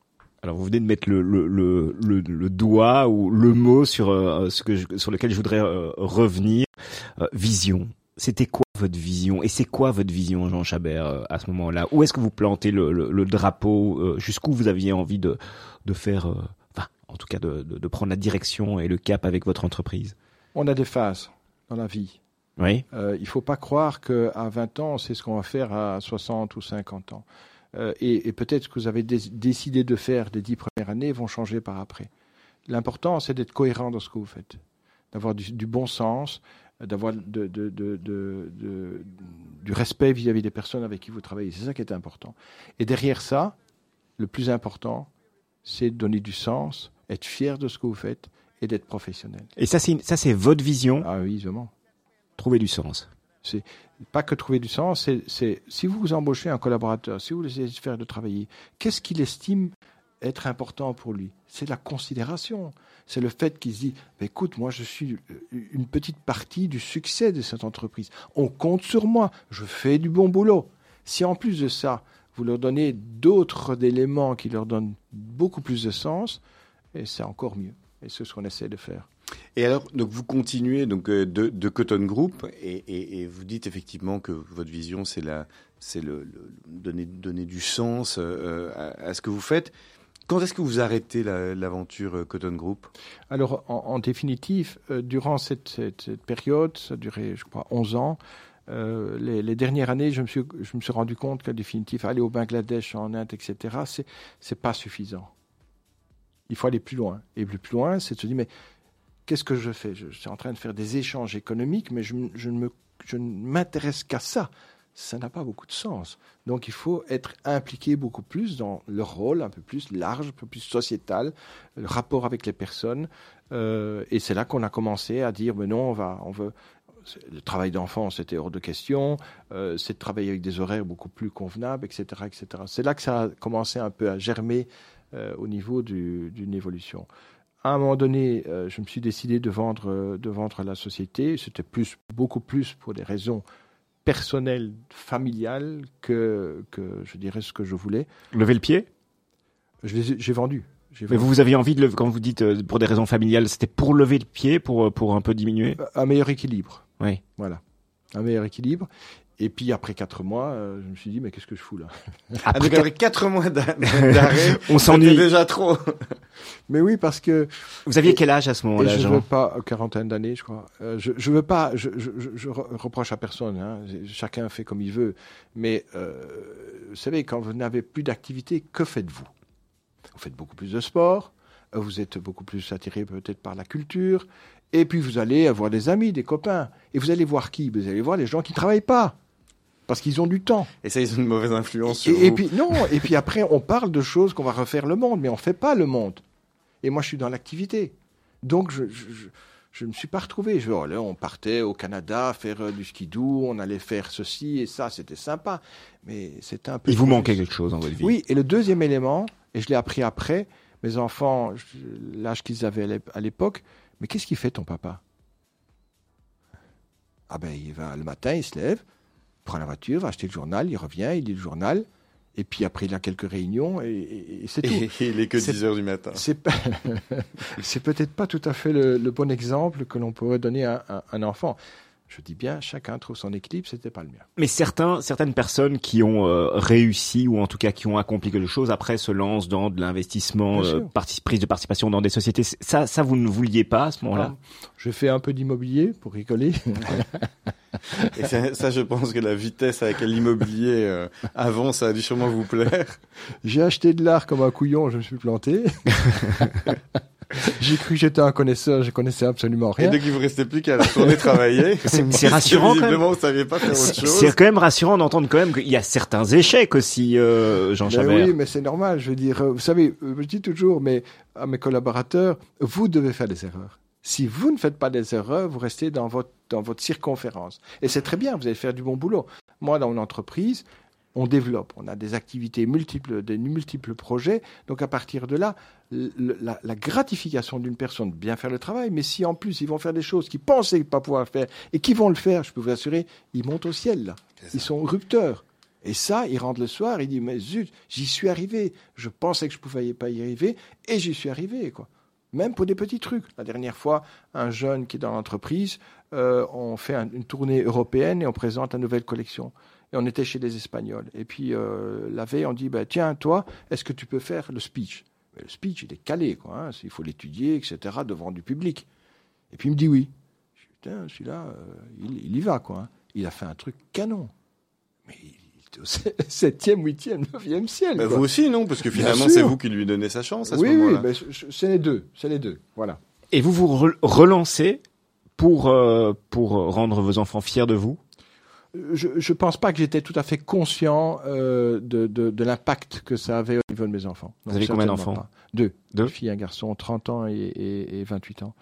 Alors vous venez de mettre le, le, le, le, doigt ou le mot sur euh, ce que sur lequel je voudrais euh, revenir. Euh, vision. C'était quoi votre vision? Et c'est quoi votre vision, Jean Chabert, à ce moment-là? Où est-ce que vous plantez le, drapeau Jusqu'où vous aviez envie de, de faire, enfin, en tout cas, de, de, de, prendre la direction et le cap avec votre entreprise? On a des phases dans la vie. Oui. il ne faut pas croire qu'à 20 ans, c'est ce qu'on va faire à 60 ou 50 ans. Euh, et, peut-être ce que vous avez décidé de faire les dix premières années vont changer par après. L'important, c'est d'être cohérent dans ce que vous faites, d'avoir du, bon sens, d'avoir du respect vis-à-vis des personnes avec qui vous travaillez. C'est ça qui est important. Et derrière ça, le plus important, c'est de donner du sens, être fier de ce que vous faites et d'être professionnel. Et ça, c'est votre vision Ah oui, évidemment. Trouver du sens. C'est pas que trouver du sens, c'est si vous embauchez un collaborateur, si vous laissez faire de travailler, qu'est-ce qu'il estime être important pour lui? C'est la considération. C'est le fait qu'il se dit bah, écoute, moi je suis euh, une petite partie du succès de cette entreprise. On compte sur moi, je fais du bon boulot. Si en plus de ça, vous leur donnez d'autres éléments qui leur donnent beaucoup plus de sens, et c'est encore mieux. Et c'est ce qu'on essaie de faire. Et alors, donc vous continuez donc euh, de, Cotton Group et, vous dites effectivement que votre vision, c'est la, c'est le, donner, donner du sens euh, à, ce que vous faites. Quand est-ce que vous arrêtez l'aventure euh, Cotton Group? Alors, en, définitive, durant cette, période, ça a duré, je crois, 11 ans, les, dernières années, je me suis, je me suis rendu compte qu'en définitive, aller au Bangladesh, en Inde, etc., c'est, c'est pas suffisant. Il faut aller plus loin. Et plus, plus loin, c'est de se dire, mais qu'est-ce que je fais? Je, suis en train de faire des échanges économiques, mais je, ne m'intéresse qu'à ça. Ça n'a pas beaucoup de sens. Donc il faut être impliqué beaucoup plus dans le rôle un peu plus large, un peu plus sociétal, le rapport avec les personnes. Euh, et c'est là qu'on a commencé à dire, mais non, on va, on veut, le travail d'enfant, c'était hors de question. Euh, c'est de travailler avec des horaires beaucoup plus convenables, etc., etc. C'est là que ça a commencé un peu à germer euh, au niveau d'une évolution à un moment donné, euh, je me suis décidé de vendre, euh, de vendre la société. C'était plus, beaucoup plus pour des raisons personnel, familial, que, que je dirais ce que je voulais. Lever le pied? J'ai vendu. Mais vous, vous aviez envie de quand vous dites euh, pour des raisons familiales, c'était pour lever le pied, pour, euh, pour un peu diminuer? Un meilleur équilibre. Oui. Voilà. Un meilleur équilibre. Et puis après quatre mois, euh, je me suis dit, mais qu'est-ce que je fous là Ah, donc après quatre mois d'a- d'arrêt, On s'ennuie. déjà trop. Mais oui, parce que Vous aviez quel âge à ce moment-là, je Jean veux pas, euh, quarantaine d'années, je crois. Euh, je, je veux pas, je, je, je- je re- reproche à personne. Hein, chacun fait comme il veut. Mais euh, vous savez, quand vous n'avez plus d'activité, que faites-vous? Vous faites beaucoup plus de sport. Vous êtes beaucoup plus attiré peut-être par la culture. Et puis vous allez avoir des amis, des copains. Et vous allez voir qui? Vous allez voir les gens qui travaillent pas. Parce qu'ils ont du temps. Et ça, ils ont une mauvaise influence sur Et, puis non, et puis après on parle de choses qu'on va refaire le monde, mais on fait pas le monde. Et moi je suis dans l'activité, donc je je, je, je me suis pas retrouvé. Je, oh là, on partait au Canada faire euh, du skidoo, on allait faire ceci et ça, c'était sympa, mais c'était un peu. Il vous manquait quelque chose dans votre vie? Oui, et le deuxième élément, et je l'ai appris après, mes enfants, l'âge qu'ils avaient à l'époque, mais qu'est-ce qu'il fait ton papa? Ah ben, il va le matin, il se lève, prend la voiture, va acheter le journal, il revient, il lit le journal, et puis après il a quelques réunions, et, et- et c'est tout. Et il est que C'est- 10 heures du matin. C'est pas- c'est peut-être pas tout à fait le, le bon exemple que l'on pourrait donner à, à un enfant. Je dis bien, chacun trouve son équilibre, c'était pas le mien. Mais certains, certaines personnes qui ont euh, réussi ou en tout cas qui ont accompli quelque chose après se lancent dans de l'investissement, euh, prise de participation dans des sociétés. Ça, ça vous ne vouliez pas à ce moment-là? J'ai fait un peu d'immobilier pour rigoler. Et ça, ça, je pense que la vitesse avec laquelle l'immobilier euh, avance, ça a dû sûrement vous plaire. J'ai acheté de l'art comme un couillon, je me suis planté. J'ai cru que j'étais un connaisseur, je connaissais absolument Et rien. donc, il vous restait plus qu'à retourner travailler. C'est- c'est rassurant, quand même. Vous saviez pas faire autre C'est chose. c'est quand même rassurant d'entendre quand même qu'il y a certains échecs aussi, euh, Jean Ben Chabert. oui, mais c'est normal. Je veux dire, euh, vous savez, euh, je dis toujours, mais à mes collaborateurs, vous devez faire des erreurs. Si vous ne faites pas des erreurs, vous restez dans votre, dans votre circonférence. Et c'est très bien, vous allez faire du bon boulot. Moi, dans mon entreprise, on développe, on a des activités multiples, des multiples projets. Donc à partir de là, la, la gratification d'une personne de bien faire le travail, mais si en plus ils vont faire des choses qu'ils pensaient pas pouvoir faire et qui vont le faire, je peux vous assurer, ils montent au ciel là. Ils sont rupteurs. Et ça, ils rentrent le soir, ils disent mais zut, j'y suis arrivé. Je pensais que je pouvais pas y arriver et j'y suis arrivé quoi. Même pour des petits trucs. La dernière fois, un jeune qui est dans l'entreprise, euh, on fait un- une tournée européenne et on présente une nouvelle collection. Et on était chez les Espagnols. Et puis euh, la veille, on dit bah, tiens, toi, est-ce que tu peux faire le speech? Mais Le speech, il est calé, quoi. hein. Il faut l'étudier, etc., devant du public. Et puis il me dit oui. Je dis, Putain, celui-là, euh, il, il y va, quoi. hein. Il a fait un truc canon. Mais il était au septième, huitième, neuvième ciel. Bah, quoi. vous aussi, non Parce que finalement, c'est vous qui lui donnez sa chance à ce oui, oui, moment-là. ben, je- je- c'est les deux. C'est les deux. Voilà. Et vous vous re- relancez pour, euh, pour rendre vos enfants fiers de vous? Je ne pense pas que j'étais tout à fait conscient euh, de, de, de l'impact que ça avait au niveau de mes enfants. Vous avez combien d'enfants? Deux. Deux? Une fille un garçon, 30 ans et, et, et 28 ans.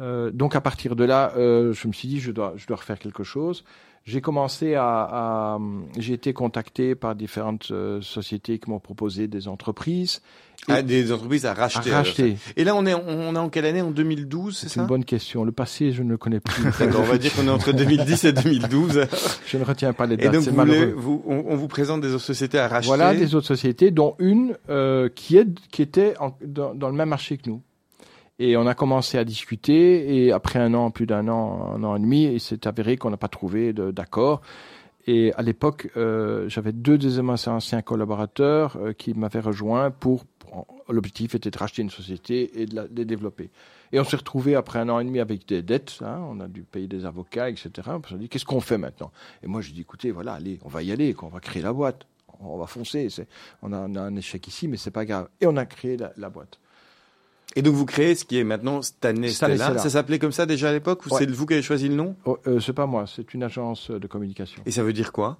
Euh, donc à partir de là, euh, je me suis dit, je dois, je dois refaire quelque chose. J'ai commencé à, à j'ai été contacté par différentes euh, sociétés qui m'ont proposé des entreprises Ah, des entreprises à à racheter. racheter. Et là, on est, on est en quelle année? En 2012, c'est C'est ça? une bonne question. Le passé, je ne le connais plus. D'accord, on va dire qu'on est entre 2010 et 2012. je ne retiens pas les Et dates. donc, c'est vous voulez- malheureux. vous- on, on vous présente des autres sociétés à racheter. Voilà des autres sociétés, dont une euh, qui, est, qui était en- dans, dans le même marché que nous. Et on a commencé à discuter, et après un an, plus d'un an, un an et demi, il s'est avéré qu'on n'a pas trouvé d'accord. Et à l'époque, euh, j'avais deux de mes anciens collaborateurs euh, qui m'avaient rejoint pour. L'objectif était de racheter une société et de la de développer. Et on s'est retrouvé après un an et demi avec des dettes. hein, on a dû payer des avocats, etc. On s'est dit qu'est-ce qu'on fait maintenant? Et moi, j'ai dit écoutez, voilà, allez, on va y aller, on va créer la boîte, on va foncer. On a, on a un échec ici, mais c'est pas grave. Et on a créé la, la boîte. Et donc, vous créez ce qui est maintenant Stanley. Stella. Ça s'appelait comme ça déjà à l'époque Ou Ouais. c'est vous qui avez choisi le nom? Oh, euh, c'est pas moi, c'est une agence de communication. Et ça veut dire quoi?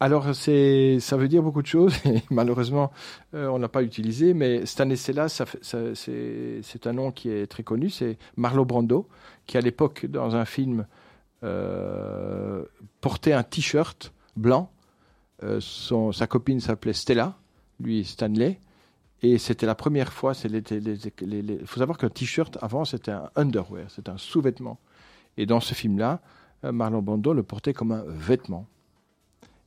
Alors, c'est, ça veut dire beaucoup de choses, et malheureusement, euh, on l'a pas utilisé, mais Stanisella, ça, c'est, c'est un nom qui est très connu, c'est Marlo Brando, qui à l'époque, dans un film, euh, portait un t-shirt blanc. Euh, son, sa copine s'appelait Stella, lui Stanley, et c'était la première fois, c'est les- faut savoir qu'un t-shirt, avant, c'était un underwear, c'était un sous-vêtement. Et dans ce film-là, Marlon Brando le portait comme un vêtement.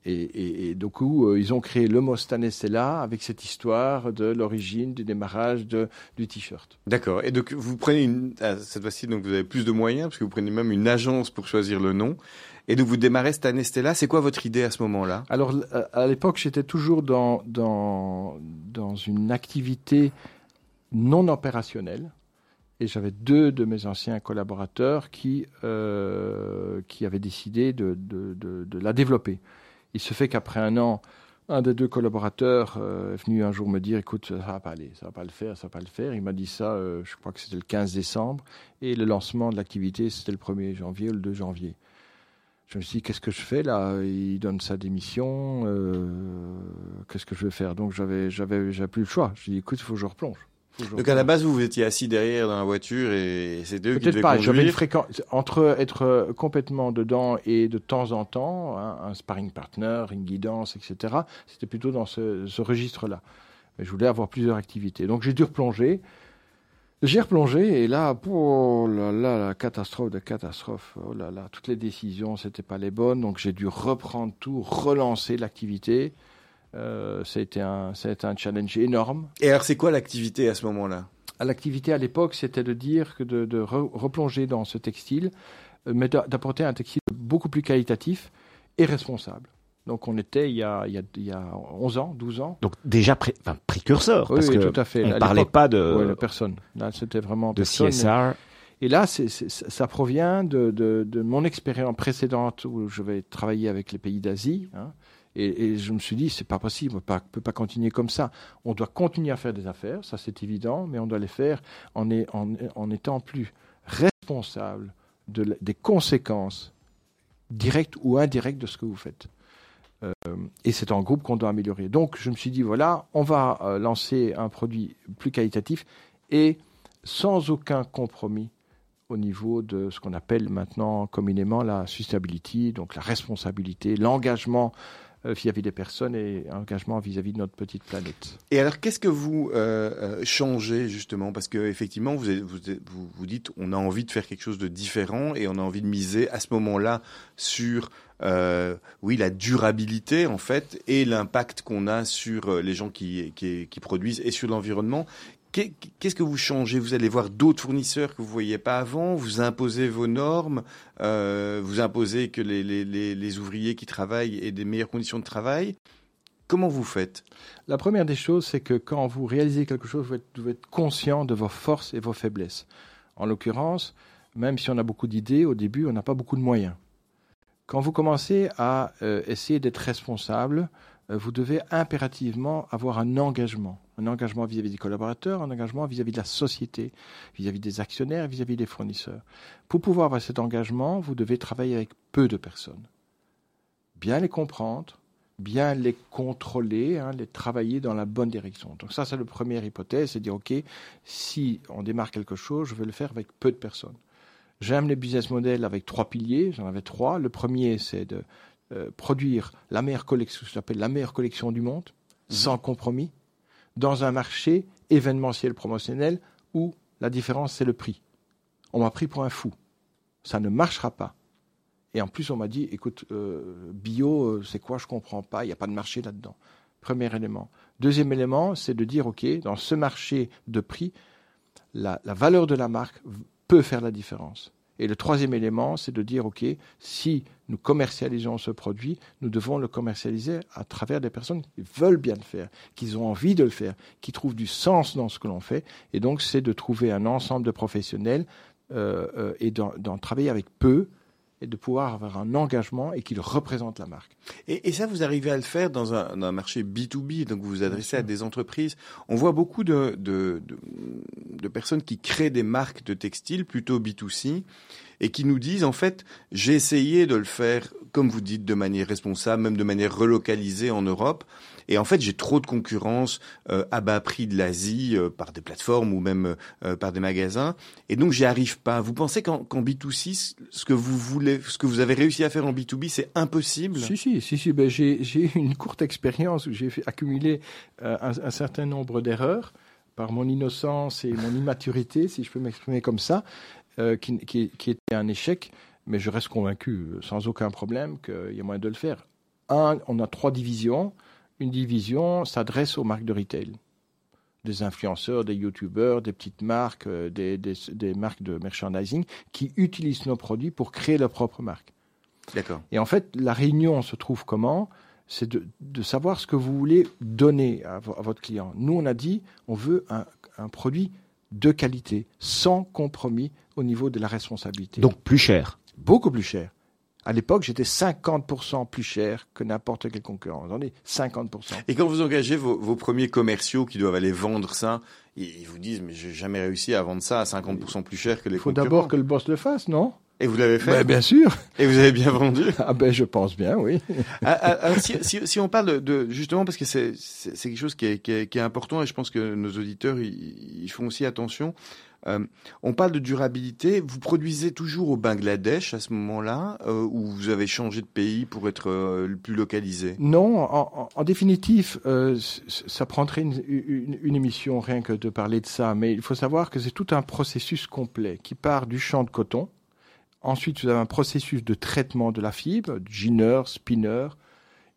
Et, et, et du coup, euh, ils ont créé le mot Stanestella avec cette histoire de l'origine, du démarrage de, du t-shirt. D'accord. Et donc, vous prenez une, ah, cette fois-ci, donc vous avez plus de moyens, parce que vous prenez même une agence pour choisir le nom. Et donc, vous démarrez Stanestella. C'est quoi votre idée à ce moment-là? Alors, euh, à l'époque, j'étais toujours dans, dans, dans une activité non opérationnelle. Et j'avais deux de mes anciens collaborateurs qui, euh, qui avaient décidé de, de, de, de la développer. Il se fait qu'après un an, un des deux collaborateurs euh, est venu un jour me dire écoute, ça va pas aller, ça va pas le faire, ça va pas le faire. Il m'a dit ça, euh, je crois que c'était le 15 décembre, et le lancement de l'activité, c'était le 1er janvier ou le 2 janvier. Je me suis dit qu'est-ce que je fais là? Il donne sa démission, euh, qu'est-ce que je vais faire? Donc j'avais, plus le choix. Je dit écoute, il faut que je replonge. Donc à la base, vous, vous étiez assis derrière dans la voiture et c'est eux qui devaient pas. J'avais une conduire. fréquence entre être euh, complètement dedans et de temps en temps hein, un sparring partner, une guidance, etc. C'était plutôt dans ce, ce registre-là. Mais je voulais avoir plusieurs activités. Donc j'ai dû replonger. J'ai replongé et là, oh là là, la catastrophe de catastrophe. Oh là là, toutes les décisions, c'était pas les bonnes. Donc j'ai dû reprendre tout, relancer l'activité. Euh, ça a été un, un challenge énorme. Et alors, c'est quoi l'activité à ce moment-là? L'activité à l'époque, c'était de dire que de, de re- replonger dans ce textile, euh, mais d'a- d'apporter un textile beaucoup plus qualitatif et responsable. Donc on était il y a, il y a, il y a 11 ans, 12 ans. Donc déjà pré- enfin, précurseur, Oui, parce oui, que tout à fait. on À parlait pas de, personne. Là, c'était vraiment de personne. CSR. Et là, c'est- c'est- ça provient de, de, de mon expérience précédente où je vais travailler avec les pays d'Asie. hein. Et, je me suis dit, c'est pas possible, on ne peut pas continuer comme ça. On doit continuer à faire des affaires, ça c'est évident, mais on doit les faire en, étant plus responsable des conséquences directes ou indirectes de ce que vous faites. Euh, et c'est en groupe qu'on doit améliorer. Donc je me suis dit, voilà, on va euh, lancer un produit plus qualitatif et sans aucun compromis au niveau de ce qu'on appelle maintenant communément la sustainability, donc la responsabilité, l'engagement vis-à-vis des personnes et engagement vis-à-vis de notre petite planète. Et alors, qu'est-ce que vous euh, euh, changez justement? Parce que effectivement, vous, vous, dites, on a envie de faire quelque chose de différent et on a envie de miser à ce moment-là sur, euh, oui, la durabilité en fait et l'impact qu'on a sur euh, les gens qui, qui produisent et sur l'environnement. Qu'est- Qu'est-ce que vous changez? Vous allez voir d'autres fournisseurs que vous voyiez pas avant? Vous imposez vos normes? euh, vous imposez que les, ouvriers qui travaillent aient des meilleures conditions de travail? Comment vous faites? La première des choses, c'est que quand vous réalisez quelque chose, vous vous êtes conscient de vos forces et vos faiblesses. En l'occurrence, même si on a beaucoup d'idées, au début, on n'a pas beaucoup de moyens. Quand vous commencez à euh, essayer d'être responsable, vous devez impérativement avoir un engagement. Un engagement vis-à-vis des collaborateurs, un engagement vis-à-vis de la société, vis-à-vis des actionnaires, vis-à-vis des fournisseurs. Pour pouvoir avoir cet engagement, vous devez travailler avec peu de personnes. Bien les comprendre, bien les contrôler, hein, les travailler dans la bonne direction. Donc ça, c'est la première hypothèse, c'est dire, OK, si on démarre quelque chose, je vais le faire avec peu de personnes. J'aime les business models avec trois piliers, j'en avais trois. Le premier, c'est de euh, produire la meilleure collection, ce que j'appelle la meilleure collection du monde, sans compromis, dans un marché événementiel promotionnel où la différence, c'est le prix. On m'a pris pour un fou. Ça ne marchera pas. Et en plus, on m'a dit, écoute, euh, bio, euh, c'est quoi? Je comprends pas. Il n'y a pas de marché là-dedans. Premier élément. Deuxième élément, c'est de dire, ok, dans ce marché de prix, la, la valeur de la marque peut faire la différence. Et le troisième élément, c'est de dire, ok, si nous commercialisons ce produit, nous devons le commercialiser à travers des personnes qui veulent bien le faire, qui ont envie de le faire, qui trouvent du sens dans ce que l'on fait. Et donc, c'est de trouver un ensemble de professionnels euh, euh, et d'en d'en travailler avec peu et de pouvoir avoir un engagement et qu'ils représentent la marque. Et, et ça, vous arrivez à le faire dans un, dans un marché B2B, donc vous vous adressez à des entreprises. On voit beaucoup de, de, de, de personnes qui créent des marques de textiles plutôt B2C et qui nous disent, en fait, j'ai essayé de le faire, comme vous dites, de manière responsable, même de manière relocalisée en Europe. Et en fait, j'ai trop de concurrence euh, à bas prix de l'Asie euh, par des plateformes ou même euh, par des magasins. Et donc, j'y arrive pas. Vous pensez qu'en qu'en B2C, ce que vous voulez, ce que vous avez réussi à faire en B2B, c'est impossible? Si, si, si, si. Ben, j'ai eu une courte expérience où j'ai euh, un, certain nombre d'erreurs par mon innocence et mon immaturité, si je peux m'exprimer comme ça, qui, qui, qui était un échec. mais je reste convaincu, sans aucun problème, qu'il y a moyen de le faire. Un, on a trois divisions. Une division s'adresse aux marques de retail des influenceurs, des youtubeurs, des petites marques, euh, des, des, marques de merchandising qui utilisent nos produits pour créer leur propre marque. D'accord. Et en fait, la réunion se trouve comment? C'est de, de, savoir ce que vous voulez donner à, votre client. Nous, on a dit, on veut un, un produit de qualité, sans compromis au niveau de la responsabilité. Donc plus cher. Beaucoup plus cher. À l'époque, j'étais 50% plus cher que n'importe quel concurrent. Vous est 50%. Et quand vous engagez vos, vos, premiers commerciaux qui doivent aller vendre ça, ils vous disent, mais j'ai jamais réussi à vendre ça à 50% plus cher que les. Il faut d'abord que le boss le fasse, non? Et vous l'avez fait? Ben, Bien sûr. Et vous avez bien vendu? Ah ben je pense bien, oui. Ah, ah, alors, si, si, si, on parle de justement parce que c'est quelque chose qui est, qui, est, qui est, important et je pense que nos auditeurs ils, font aussi attention. Euh, on parle de durabilité. Vous produisez toujours au Bangladesh à ce moment-là, euh, ou vous avez changé de pays pour être euh, plus localisé? Non, en, définitive, ça prendrait une, émission rien que de parler de ça. Mais il faut savoir que c'est tout un processus complet qui part du champ de coton. Ensuite, vous avez un processus de traitement de la fibre, gineur, spinner,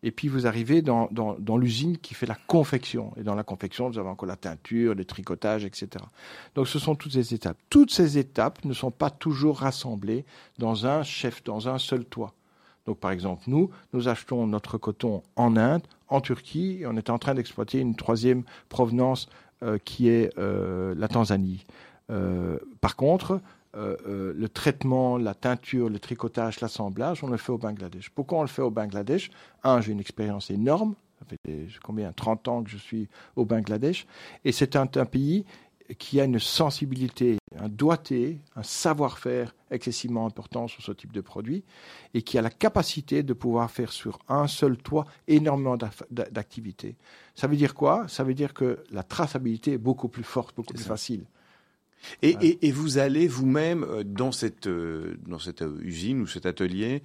et puis vous arrivez dans, dans, l'usine qui fait la confection. Et dans la confection, vous avez encore la teinture, le tricotage, etc. Donc ce sont toutes ces étapes. Toutes ces étapes ne sont pas toujours rassemblées dans un chef, dans un seul toit. Donc par exemple, nous, nous achetons notre coton en Inde, en Turquie, et on est en train d'exploiter une troisième provenance euh, qui est euh, la Tanzanie. Euh, par contre, euh, euh, le traitement, la teinture, le tricotage, l'assemblage, on le fait au Bangladesh. Pourquoi on le fait au Bangladesh? Un, j'ai une expérience énorme. Ça fait combien 30 ans que je suis au Bangladesh. Et c'est un, pays qui a une sensibilité, un doigté, un savoir-faire excessivement important sur ce type de produit et qui a la capacité de pouvoir faire sur un seul toit énormément d'activités. Ça veut dire quoi? Ça veut dire que la traçabilité est beaucoup plus forte, beaucoup plus facile. Et, vous allez vous-même euh, dans cette euh, dans cette euh, usine ou cet atelier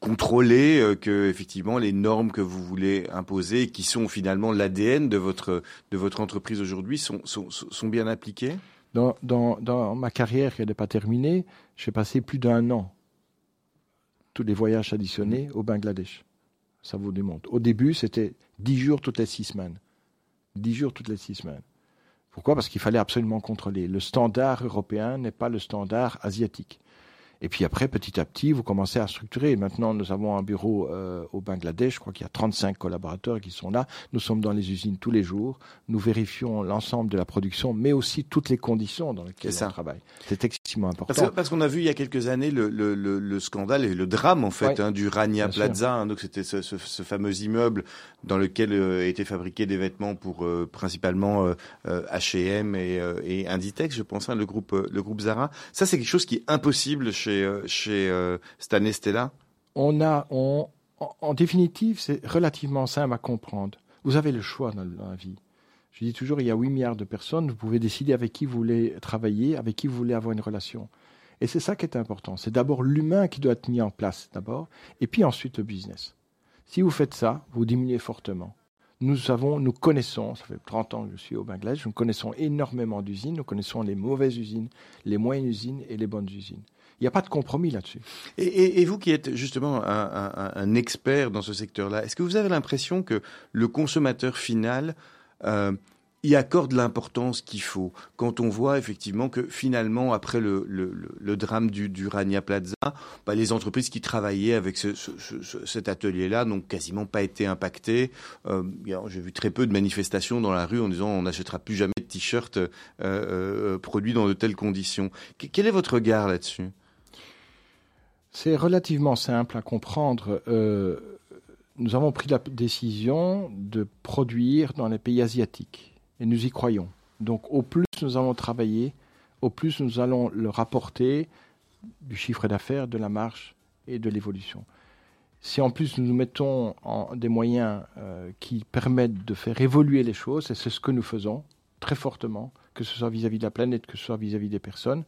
contrôler que effectivement les normes que vous voulez imposer, qui sont finalement l'ADN de votre de votre entreprise aujourd'hui, sont, sont, bien appliquées? Dans, dans, ma carrière qui n'est pas terminée, j'ai passé plus d'un an tous les voyages additionnés au Bangladesh. Ça vous démontre. Au début, c'était dix jours toutes les six semaines. Dix jours toutes les six semaines. Pourquoi? Parce qu'il fallait absolument contrôler. Le standard européen n'est pas le standard asiatique. Et puis après, petit à petit, vous commencez à structurer. Maintenant, nous avons un bureau euh, au Bangladesh. Je crois qu'il y a 35 collaborateurs qui sont là. Nous sommes dans les usines tous les jours. Nous vérifions l'ensemble de la production, mais aussi toutes les conditions dans lesquelles on travaille. C'est important. Parce, qu'on a vu il y a quelques années le, le, le, scandale et le drame en fait hein, du Rania Plaza. Hein. donc c'était ce, ce, ce, fameux immeuble dans lequel euh, étaient fabriqués des vêtements pour euh, principalement H&M et, et Inditex, je pense, hein, le groupe le groupe Zara. Ça, c'est quelque chose qui est impossible chez chez, euh, Stella? On a, on, en, définitive, c'est relativement simple à comprendre. Vous avez le choix dans, la vie. Je dis toujours, il y a 8 milliards de personnes, vous pouvez décider avec qui vous voulez travailler, avec qui vous voulez avoir une relation. Et c'est ça qui est important. C'est d'abord l'humain qui doit être mis en place, d'abord, et puis ensuite le business. Si vous faites ça, vous diminuez fortement. Nous savons, nous connaissons, ça fait 30 ans que je suis au Bangladesh, nous connaissons énormément d'usines, nous connaissons les mauvaises usines, les moyennes usines et les bonnes usines. Il n'y a pas de compromis là-dessus. Et, vous qui êtes justement un, expert dans ce secteur-là, est-ce que vous avez l'impression que le consommateur final euh, y accorde l'importance qu'il faut quand on voit effectivement que finalement après le, drame du, du, Rania Plaza, bah, les entreprises qui travaillaient avec cet atelier-là n'ont quasiment pas été impactées. Euh, j'ai vu très peu de manifestations dans la rue en disant on n'achètera plus jamais de t-shirts euh, produits dans de telles conditions. Quel est votre regard là-dessus? C'est relativement simple à comprendre. Nous avons pris la décision de produire dans les pays asiatiques et nous y croyons. Donc au plus nous allons travailler, au plus nous allons le rapporter du chiffre d'affaires, de la marche et de l'évolution. Si en plus nous nous mettons en des moyens euh, qui permettent de faire évoluer les choses, et c'est ce que nous faisons très fortement, que ce soit vis-à-vis de la planète, que ce soit vis à -vis des personnes,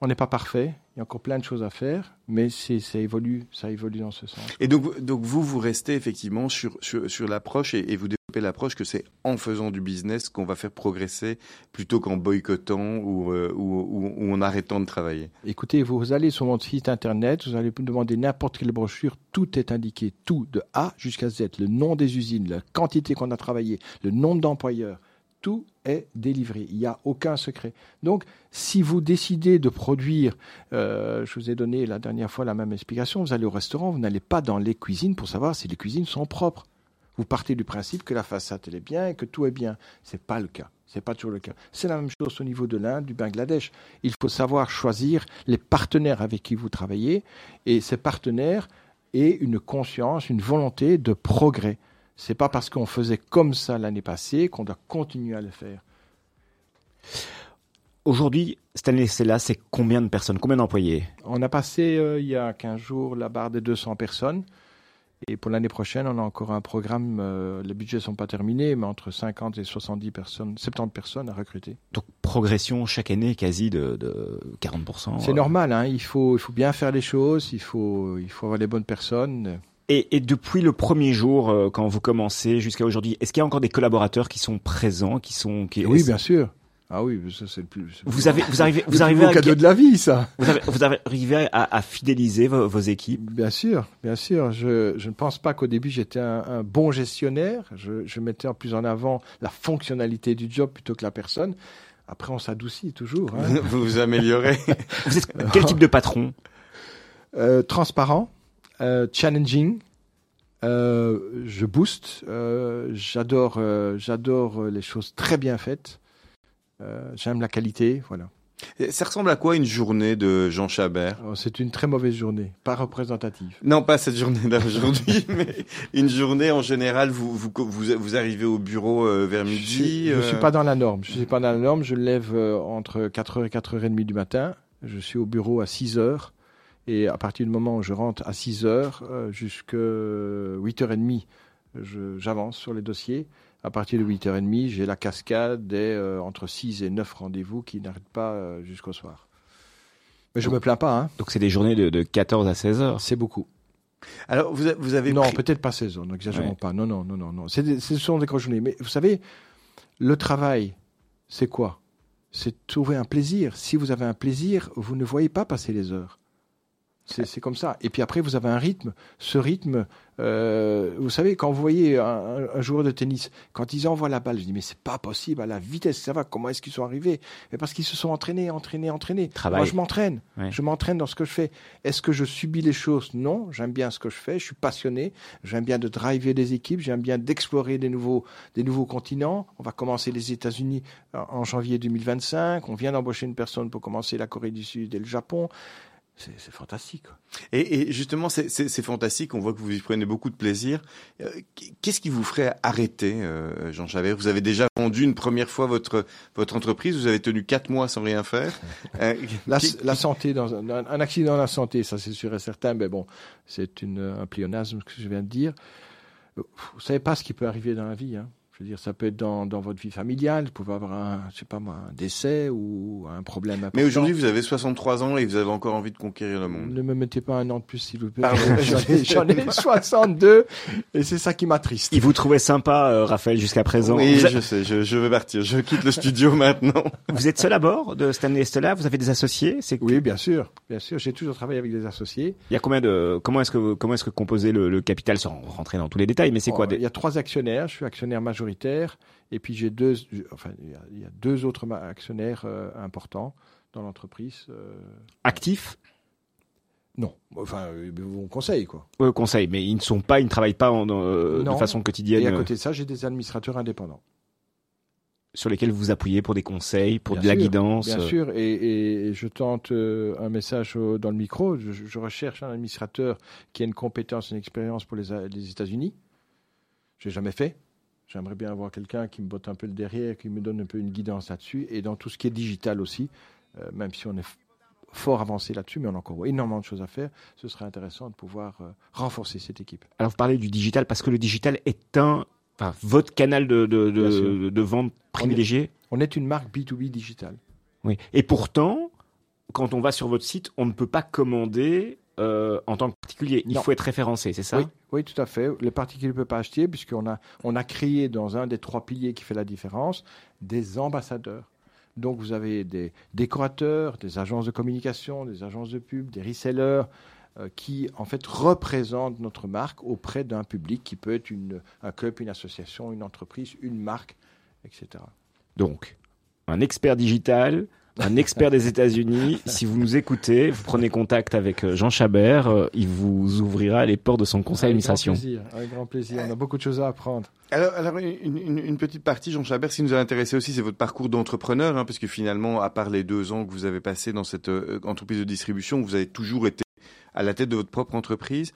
on n'est pas parfait, il y a encore plein de choses à faire, mais ça évolue, ça évolue dans ce sens. Et donc, donc vous, vous restez effectivement sur, sur, sur l'approche et, vous l'approche que c'est en faisant du business qu'on va faire progresser plutôt qu'en boycottant ou, euh, ou, ou- ou en arrêtant de travailler. Écoutez, vous allez sur mon site internet, vous allez demander n'importe quelle brochure, tout est indiqué, tout, de A jusqu'à Z, le nom des usines, la quantité qu'on a travaillé, le nombre d'employeurs, tout est délivré. Il n'y a aucun secret. Donc, si vous décidez de produire, euh, je vous ai donné la dernière fois la même explication, vous allez au restaurant, vous n'allez pas dans les cuisines pour savoir si les cuisines sont propres. Vous partez du principe que la façade est bien et que tout est bien. C'est pas le cas. C'est pas toujours le cas. C'est la même chose au niveau de l'Inde, du Bangladesh. Il faut savoir choisir les partenaires avec qui vous travaillez et ces partenaires aient une conscience, une volonté de progrès. C'est pas parce qu'on faisait comme ça l'année passée qu'on doit continuer à le faire. Aujourd'hui, Stanley Stella, c'est combien de personnes, combien d'employés? On a passé euh, il y a 15 jours la barre des 200 personnes. Et pour l'année prochaine, on a encore un programme, euh, les budgets sont pas terminés, mais entre 50 et 70 personnes, 70 personnes à recruter. Donc progression chaque année quasi de, de 40%. C'est euh. normal, hein, il, faut, il faut bien faire les choses, il faut, il faut avoir les bonnes personnes. Et, et depuis le premier jour, euh, quand vous commencez jusqu'à aujourd'hui, est-ce qu'il y a encore des collaborateurs qui sont présents, qui sont qui Oui, bien sûr. Ah oui, ça c'est le plus. c'est le Vous plus avez, vous arrivez, le vous arrivez, à, cadeau de la vie, ça. vous avez, vous arrivez à, à fidéliser vos, vos équipes. Bien sûr, bien sûr. Je, je ne pense pas qu'au début j'étais un, un bon gestionnaire. Je, je mettais en plus en avant la fonctionnalité du job plutôt que la personne. Après, on s'adoucit toujours. hein. vous vous améliorez. Vous êtes quel type de patron? Euh, transparent, euh, challenging. euh, je booste. euh, j'adore, j'adore les choses très bien faites. J'aime la qualité. Voilà. Et Ça ressemble à quoi une journée de Jean Chabert? Alors, C'est une très mauvaise journée, pas représentative. Non, pas cette journée d'aujourd'hui, mais une journée en général. Vous vous vous, vous arrivez au bureau vers midi. je euh, suis pas dans la norme. Je suis pas dans la norme. Je lève entre 4h et 4h30 du matin. Je suis au bureau à 6h. Et à partir du moment où je rentre à 6h euh, jusqu'à 8h30, je- j'avance sur les dossiers. À partir de 8h30, j'ai la cascade des euh, entre 6 et 9 rendez-vous qui n'arrêtent pas euh, jusqu'au soir. Mais je me plains pas. Hein. Donc c'est des journées de, de 14 à 16 heures. C'est beaucoup. Alors vous, avez Non, pris- peut-être pas 16 heures, n'exagérons Ouais. pas. Non, non, non, non, non. Des- ce sont des grosses journées. Mais vous savez, le travail, c'est quoi? C'est trouver un plaisir. Si vous avez un plaisir, vous ne voyez pas passer les heures. C'est comme ça. Et puis après, vous avez un rythme. Ce rythme, euh, vous savez, quand vous voyez un, un- joueur de tennis, quand ils envoient la balle, je dis mais c'est pas possible à la vitesse ça va. Comment est-ce qu'ils sont arrivés? Mais parce qu'ils se sont entraînés, entraînés, entraînés. Travail. Moi, je m'entraîne. Ouais. Je m'entraîne dans ce que je fais. Est-ce que je subis les choses? Non. J'aime bien ce que je fais. Je suis passionné. J'aime bien de driver des équipes. J'aime bien d'explorer des nouveaux, des nouveaux continents. On va commencer les États-Unis en- en janvier 2025. On vient d'embaucher une personne pour commencer la Corée du Sud et le Japon. C'est fantastique. Et, et justement, c'est- fantastique. On voit que vous y prenez beaucoup de plaisir. Euh, Qu'est-ce qui vous ferait arrêter, euh, Jean Chabert Vous avez déjà vendu une première fois votre votre entreprise. Vous avez tenu quatre mois sans rien faire. Euh, La, santé, dans un, un accident dans la santé, ça c'est sûr et certain, mais bon, c'est un pléonasme ce que je viens de dire. Vous savez pas ce qui peut arriver dans la vie. Hein. Je veux dire, ça peut être dans, dans votre vie familiale, vous pouvez avoir un, je sais pas moi, un décès ou un problème important. Mais aujourd'hui, vous avez 63 ans et vous avez encore envie de conquérir le monde. Ne me mettez pas un an de plus, s'il vous plaît. Pardon. J'en ai, j'en ai 62 et c'est ça qui m'attriste. Il vous trouvait sympa, euh, Raphaël, jusqu'à présent. Oui, vous, a- je sais. Je, je veux partir. Je quitte le studio maintenant. vous êtes seul à bord de Stanley Stella Vous avez des associés C'est Oui, bien sûr, bien sûr. J'ai toujours travaillé avec des associés. Il y a combien de comment est-ce que comment est-ce que composé le, le capital sans rentrer dans tous les détails Mais c'est quoi Bon, des- Il y a trois actionnaires. Je suis actionnaire majoritaire. Et puis j'ai deux, enfin, il y a, deux autres actionnaires euh, importants dans l'entreprise. euh, actifs? Non, enfin, euh, on conseille quoi. Au conseil, mais ils ne sont pas, ils ne travaillent pas en, euh, de façon quotidienne Et à euh, côté de ça, j'ai des administrateurs indépendants. sur lesquels vous vous appuyez pour des conseils, pour Bien de la guidance. Bien euh. sûr, et, et- et je tente euh, un message au- dans le micro. Je, je recherche un administrateur qui a une compétence, une expérience pour les, États-Unis. Je n'ai jamais fait. J'aimerais bien avoir quelqu'un qui me botte un peu le derrière, qui me donne un peu une guidance là-dessus, et dans tout ce qui est digital aussi, euh, même si on est fort avancé là-dessus, mais on a encore énormément de choses à faire, ce serait intéressant de pouvoir euh, renforcer cette équipe. Alors vous parlez du digital parce que le digital est un, enfin, votre canal de, de, de, vente privilégié. On est une marque B2B digital. Oui. Et pourtant, quand on va sur votre site, on ne peut pas commander euh, en tant que particulier. Il Non. faut être référencé, c'est ça? Oui, oui, tout à fait. Le particulier ne peut pas acheter puisqu'on a, on a créé dans un des trois piliers qui fait la différence des ambassadeurs. Donc vous avez des décorateurs, des agences de communication, des agences de pub, des resellers euh, qui en fait représentent notre marque auprès d'un public qui peut être une, un club, une association, une entreprise, une marque, etc. Donc, un expert digital, un expert des États-Unis. Si vous nous écoutez, vous prenez contact avec euh, Jean Chabert. euh, Il vous ouvrira les portes de son conseil d'administration. Avec grand plaisir. On a beaucoup de choses à apprendre. Alors, alors une, une- une petite partie, Jean Chabert, ce qui nous a intéressé aussi, c'est votre parcours d'entrepreneur, hein, parce que finalement, à part les deux ans que vous avez passé dans cette euh, entreprise de distribution, vous avez toujours été à la tête de votre propre entreprise.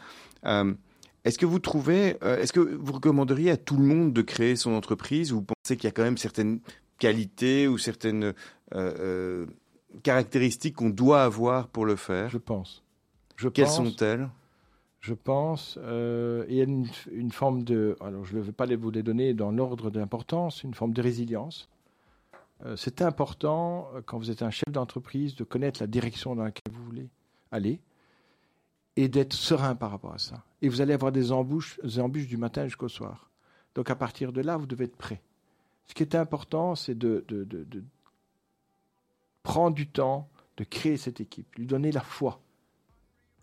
Euh, est-ce que vous trouvez, euh, est-ce que vous recommanderiez à tout le monde de créer son entreprise ou vous pensez qu'il y a quand même certaines qualités ou certaines euh, euh, caractéristiques qu'on doit avoir pour le faire Je pense. Je Quelles sont-elles? Je pense, euh, il y a une, une forme de, alors je ne vais pas vous les donner dans l'ordre d'importance, une forme de résilience. Euh, c'est important, quand vous êtes un chef d'entreprise, de connaître la direction dans laquelle vous voulez aller et d'être serein par rapport à ça. Et vous allez avoir des embûches, des embûches du matin jusqu'au soir. Donc à partir de là, vous devez être prêt. Ce qui est important, c'est de, de- de- de prendre du temps, de créer cette équipe, lui donner la foi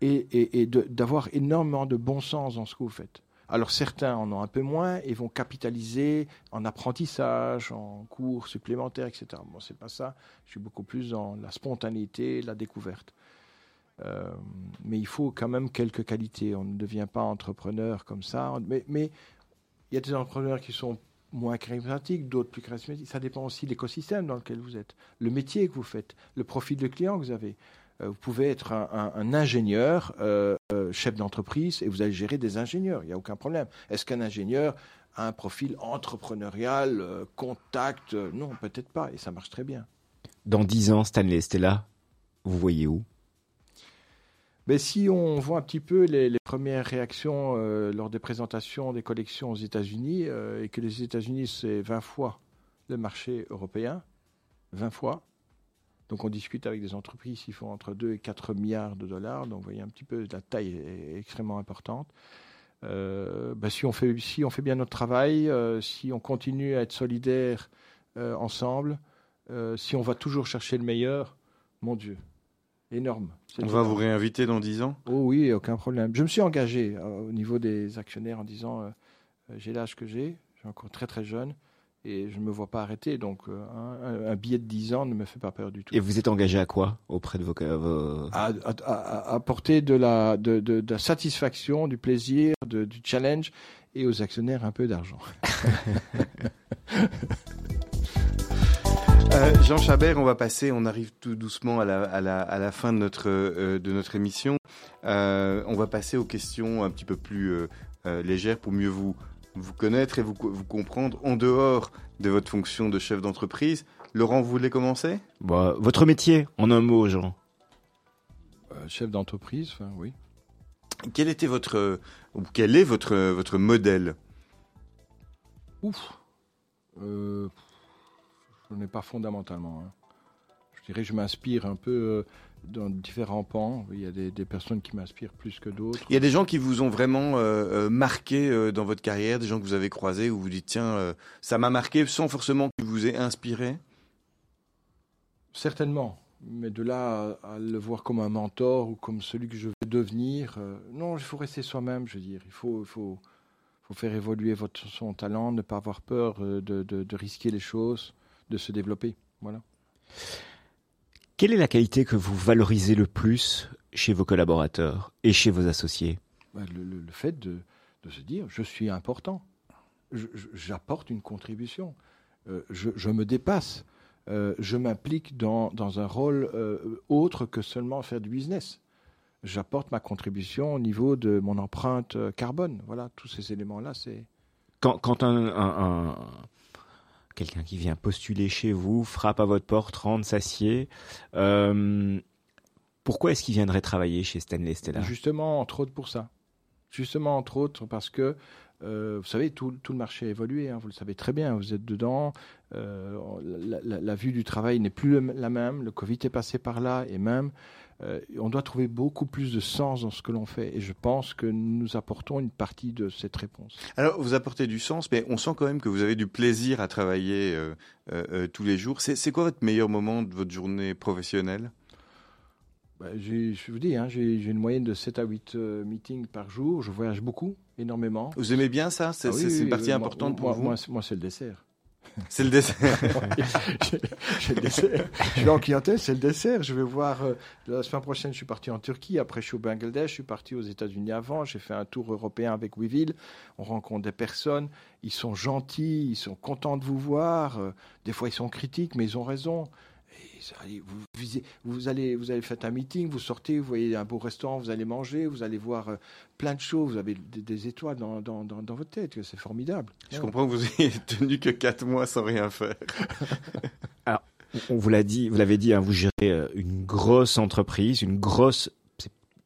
et, d'avoir énormément de bon sens dans ce que vous faites. Alors certains en ont un peu moins et vont capitaliser en apprentissage, en cours supplémentaires, etc. Moi, c'est pas ça. Je suis beaucoup plus dans la spontanéité, la découverte. Euh, mais il faut quand même quelques qualités. On ne devient pas entrepreneur comme ça. Mais il y a des entrepreneurs qui sont moins charismatiques, d'autres plus charismatiques. Ça dépend aussi de l'écosystème dans lequel vous êtes, le métier que vous faites, le profil de client que vous avez. Euh, vous pouvez être un, ingénieur, euh, euh, chef d'entreprise, et vous allez gérer des ingénieurs. Il n'y a aucun problème. Est-ce qu'un ingénieur a un profil entrepreneurial, contact Non, peut-être pas. Et ça marche très bien. Dans 10 ans, Stanley Stella, vous voyez où? Mais si on voit un petit peu les, premières réactions euh, lors des présentations des collections aux États-Unis, euh, et que les États-Unis, c'est 20 fois le marché européen, 20 fois. Donc on discute avec des entreprises qui font entre 2 et 4 milliards de dollars, donc vous voyez un petit peu la taille est extrêmement importante. Euh, bah, si, on fait, si on fait bien notre travail, si on continue à être solidaires ensemble, si on va toujours chercher le meilleur, mon Dieu, énorme. On va énorme. vous réinviter dans 10 ans? Oh oui, aucun problème. Je me suis engagé euh, au niveau des actionnaires en disant euh, euh, j'ai l'âge que j'ai, je suis encore très très jeune et je ne me vois pas arrêter. Donc euh, un, un billet de 10 ans ne me fait pas peur du tout. Et vous êtes engagé à quoi auprès de vos... vos- À, à- à- à apporter de la, de, de- de la satisfaction, du plaisir, de- du challenge et aux actionnaires un peu d'argent. Euh, Jean Chabert, on va passer, on arrive tout doucement à la, à la, à la fin de notre, euh, de notre émission. Euh, on va passer aux questions un petit peu plus euh, euh, légères pour mieux vous, vous connaître et vous, vous comprendre en dehors de votre fonction de chef d'entreprise. Laurent, vous voulez commencer? Bah, votre métier, en un mot, Jean. Euh, chef d'entreprise, enfin, oui. Quel était votre, ou quel est votre, votre modèle? Ouf. Je n'ai pas fondamentalement. hein. Je dirais que je m'inspire un peu euh, dans différents pans. Il y a des, des personnes qui m'inspirent plus que d'autres. Il y a des gens qui vous ont vraiment euh, euh, marqué euh, dans votre carrière, des gens que vous avez croisés où vous dites tiens, euh, ça m'a marqué sans forcément qu'ils vous aient inspiré? Certainement. Mais de là à, à le voir comme un mentor ou comme celui que je veux devenir, non, il faut rester soi-même, je veux dire. Il faut, il faut, faut faire évoluer votre, son talent, ne pas avoir peur de, de- de risquer les choses, de se développer. Voilà. Quelle est la qualité que vous valorisez le plus chez vos collaborateurs et chez vos associés? Ben, le, le- le fait de, de se dire je suis important, j'apporte une contribution, Euh, je, je me dépasse, Euh, je m'implique dans, dans un rôle euh, autre que seulement faire du business. J'apporte ma contribution au niveau de mon empreinte carbone. Voilà, tous ces éléments-là, c'est. Quand, quand un, un- un- quelqu'un qui vient postuler chez vous frappe à votre porte, rentre, s'assied, euh, pourquoi est-ce qu'il viendrait travailler chez Stanley Stella? Justement, entre autres pour ça. Justement, entre autres, parce que Euh, vous savez, tout, tout, le marché a évolué, hein, vous le savez très bien, vous êtes dedans. Euh, la, vue du travail n'est plus la même, le Covid est passé par là, et même, euh, on doit trouver beaucoup plus de sens dans ce que l'on fait. Et je pense que nous apportons une partie de cette réponse. Alors, vous apportez du sens, mais on sent quand même que vous avez du plaisir à travailler euh, euh, tous les jours. C'est quoi votre meilleur moment de votre journée professionnelle? Bah, je vous dis, hein, j'ai une moyenne de 7 à 8 meetings par jour. Je voyage beaucoup, énormément. Vous aimez bien ça? C'est ah oui, une partie importante pour vous? Moi, moi c'est le dessert. C'est le dessert. Je suis en clientèle, c'est le dessert. Je vais voir. Euh, la semaine prochaine, je suis parti en Turquie. Après, je suis au Bangladesh. Je suis parti aux États-Unis avant. J'ai fait un tour européen avec Weeville. On rencontre des personnes. Ils sont gentils. Ils sont contents de vous voir. Euh, des fois, ils sont critiques, mais ils ont raison vous, vous, allez, vous allez faire un meeting, vous sortez, vous voyez un beau restaurant, vous allez manger, vous allez voir euh, plein de choses, vous avez des, étoiles dans, dans, dans, votre tête, c'est formidable. Je comprends que vous ayez tenu que 4 mois sans rien faire. Alors, on vous l'a dit, vous l'avez dit, hein, vous gérez euh, une grosse entreprise, une grosse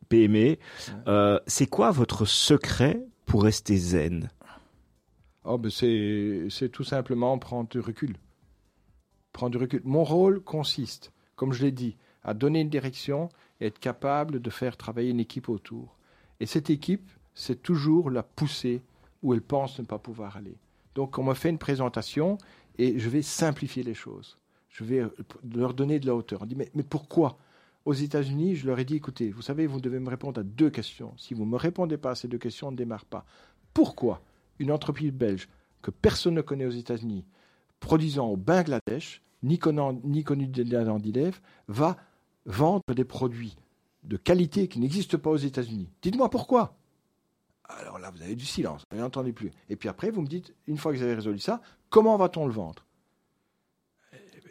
PME. Euh, c'est quoi votre secret pour rester zen? Oh, ben C'est tout simplement prendre du recul prendre du recul. Mon rôle consiste, comme je l'ai dit, à donner une direction et être capable de faire travailler une équipe autour. Et cette équipe, c'est toujours la pousser où elle pense ne pas pouvoir aller. Donc on me fait une présentation et je vais simplifier les choses. Je vais euh, leur donner de la hauteur. On dit mais, mais pourquoi? Aux États-Unis, je leur ai dit écoutez, vous savez, vous devez me répondre à deux questions. Si vous ne me répondez pas à ces deux questions, on ne démarre pas. Pourquoi une entreprise belge que personne ne connaît aux États-Unis, produisant au Bangladesh, ni, ni connu va vendre des produits de qualité qui n'existent pas aux États-Unis. Dites-moi pourquoi. Alors là, vous avez du silence, vous n'entendez plus. Et puis après, vous me dites, une fois que vous avez résolu ça, comment va-t-on le vendre?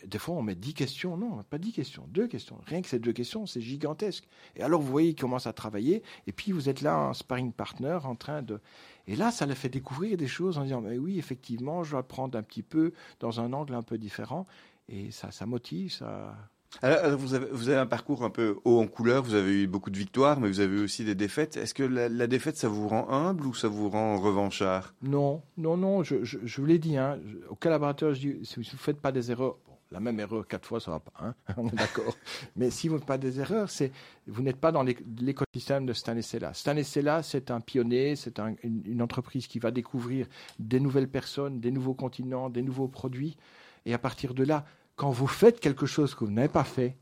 Des fois, on met 10 questions. Non, pas 10 questions, deux questions. Rien que ces deux questions, c'est gigantesque. Et alors, vous voyez, ils commencent à travailler. Et puis, vous êtes là, un sparring partner, en train de. Et là, ça les fait découvrir des choses en disant oui, effectivement, je vais prendre un petit peu dans un angle un peu différent. Et ça, ça motive, ça. Alors, vous, avez, vous avez un parcours un peu haut en couleur, vous avez eu beaucoup de victoires, mais vous avez eu aussi des défaites. Est-ce que la, défaite, ça vous rend humble ou ça vous rend revanchard? Non, non, non, je, je, je vous l'ai dit, hein, au collaborateur, je dis, si vous ne faites pas des erreurs, la même erreur quatre fois, ça va pas, hein on est d'accord. Mais si vous ne faites pas des erreurs, c'est vous n'êtes pas dans l'écosystème de Stanisella. Stanisella, c'est un pionnier, c'est une, une, entreprise qui va découvrir des nouvelles personnes, des nouveaux continents, des nouveaux produits. Et à partir de là, quand vous faites quelque chose que vous n'avez pas fait,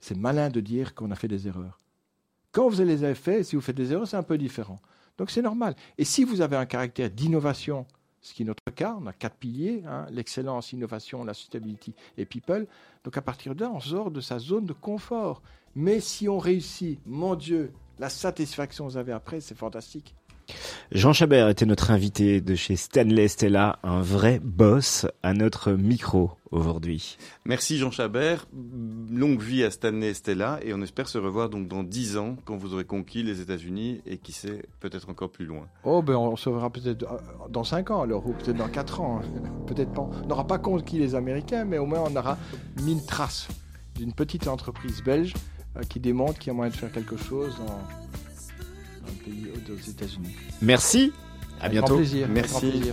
c'est malin de dire qu'on a fait des erreurs. Quand vous les avez fait, si vous faites des erreurs, c'est un peu différent. Donc c'est normal. Et si vous avez un caractère d'innovation, ce qui est notre cas, on a quatre piliers, hein, l'excellence, l'innovation, la sustainability et people. Donc à partir de là, on sort de sa zone de confort. Mais si on réussit, mon Dieu, la satisfaction que vous avez après, c'est fantastique. Jean Chabert était notre invité de chez Stanley Stella, un vrai boss à notre micro aujourd'hui. Merci Jean Chabert, longue vie à Stanley Stella et on espère se revoir donc dans 10 ans quand vous aurez conquis les États-Unis et qui sait peut-être encore plus loin. Oh ben on se verra peut-être euh, dans 5 ans alors ou peut-être dans 4 ans. Peut-être pas. On n'aura pas conquis les Américains mais au moins on aura mis une trace d'une petite entreprise belge euh, qui démontre qu'il y a moyen de faire quelque chose dans pays aux États-Unis. Merci. À bientôt. Grand plaisir. Merci.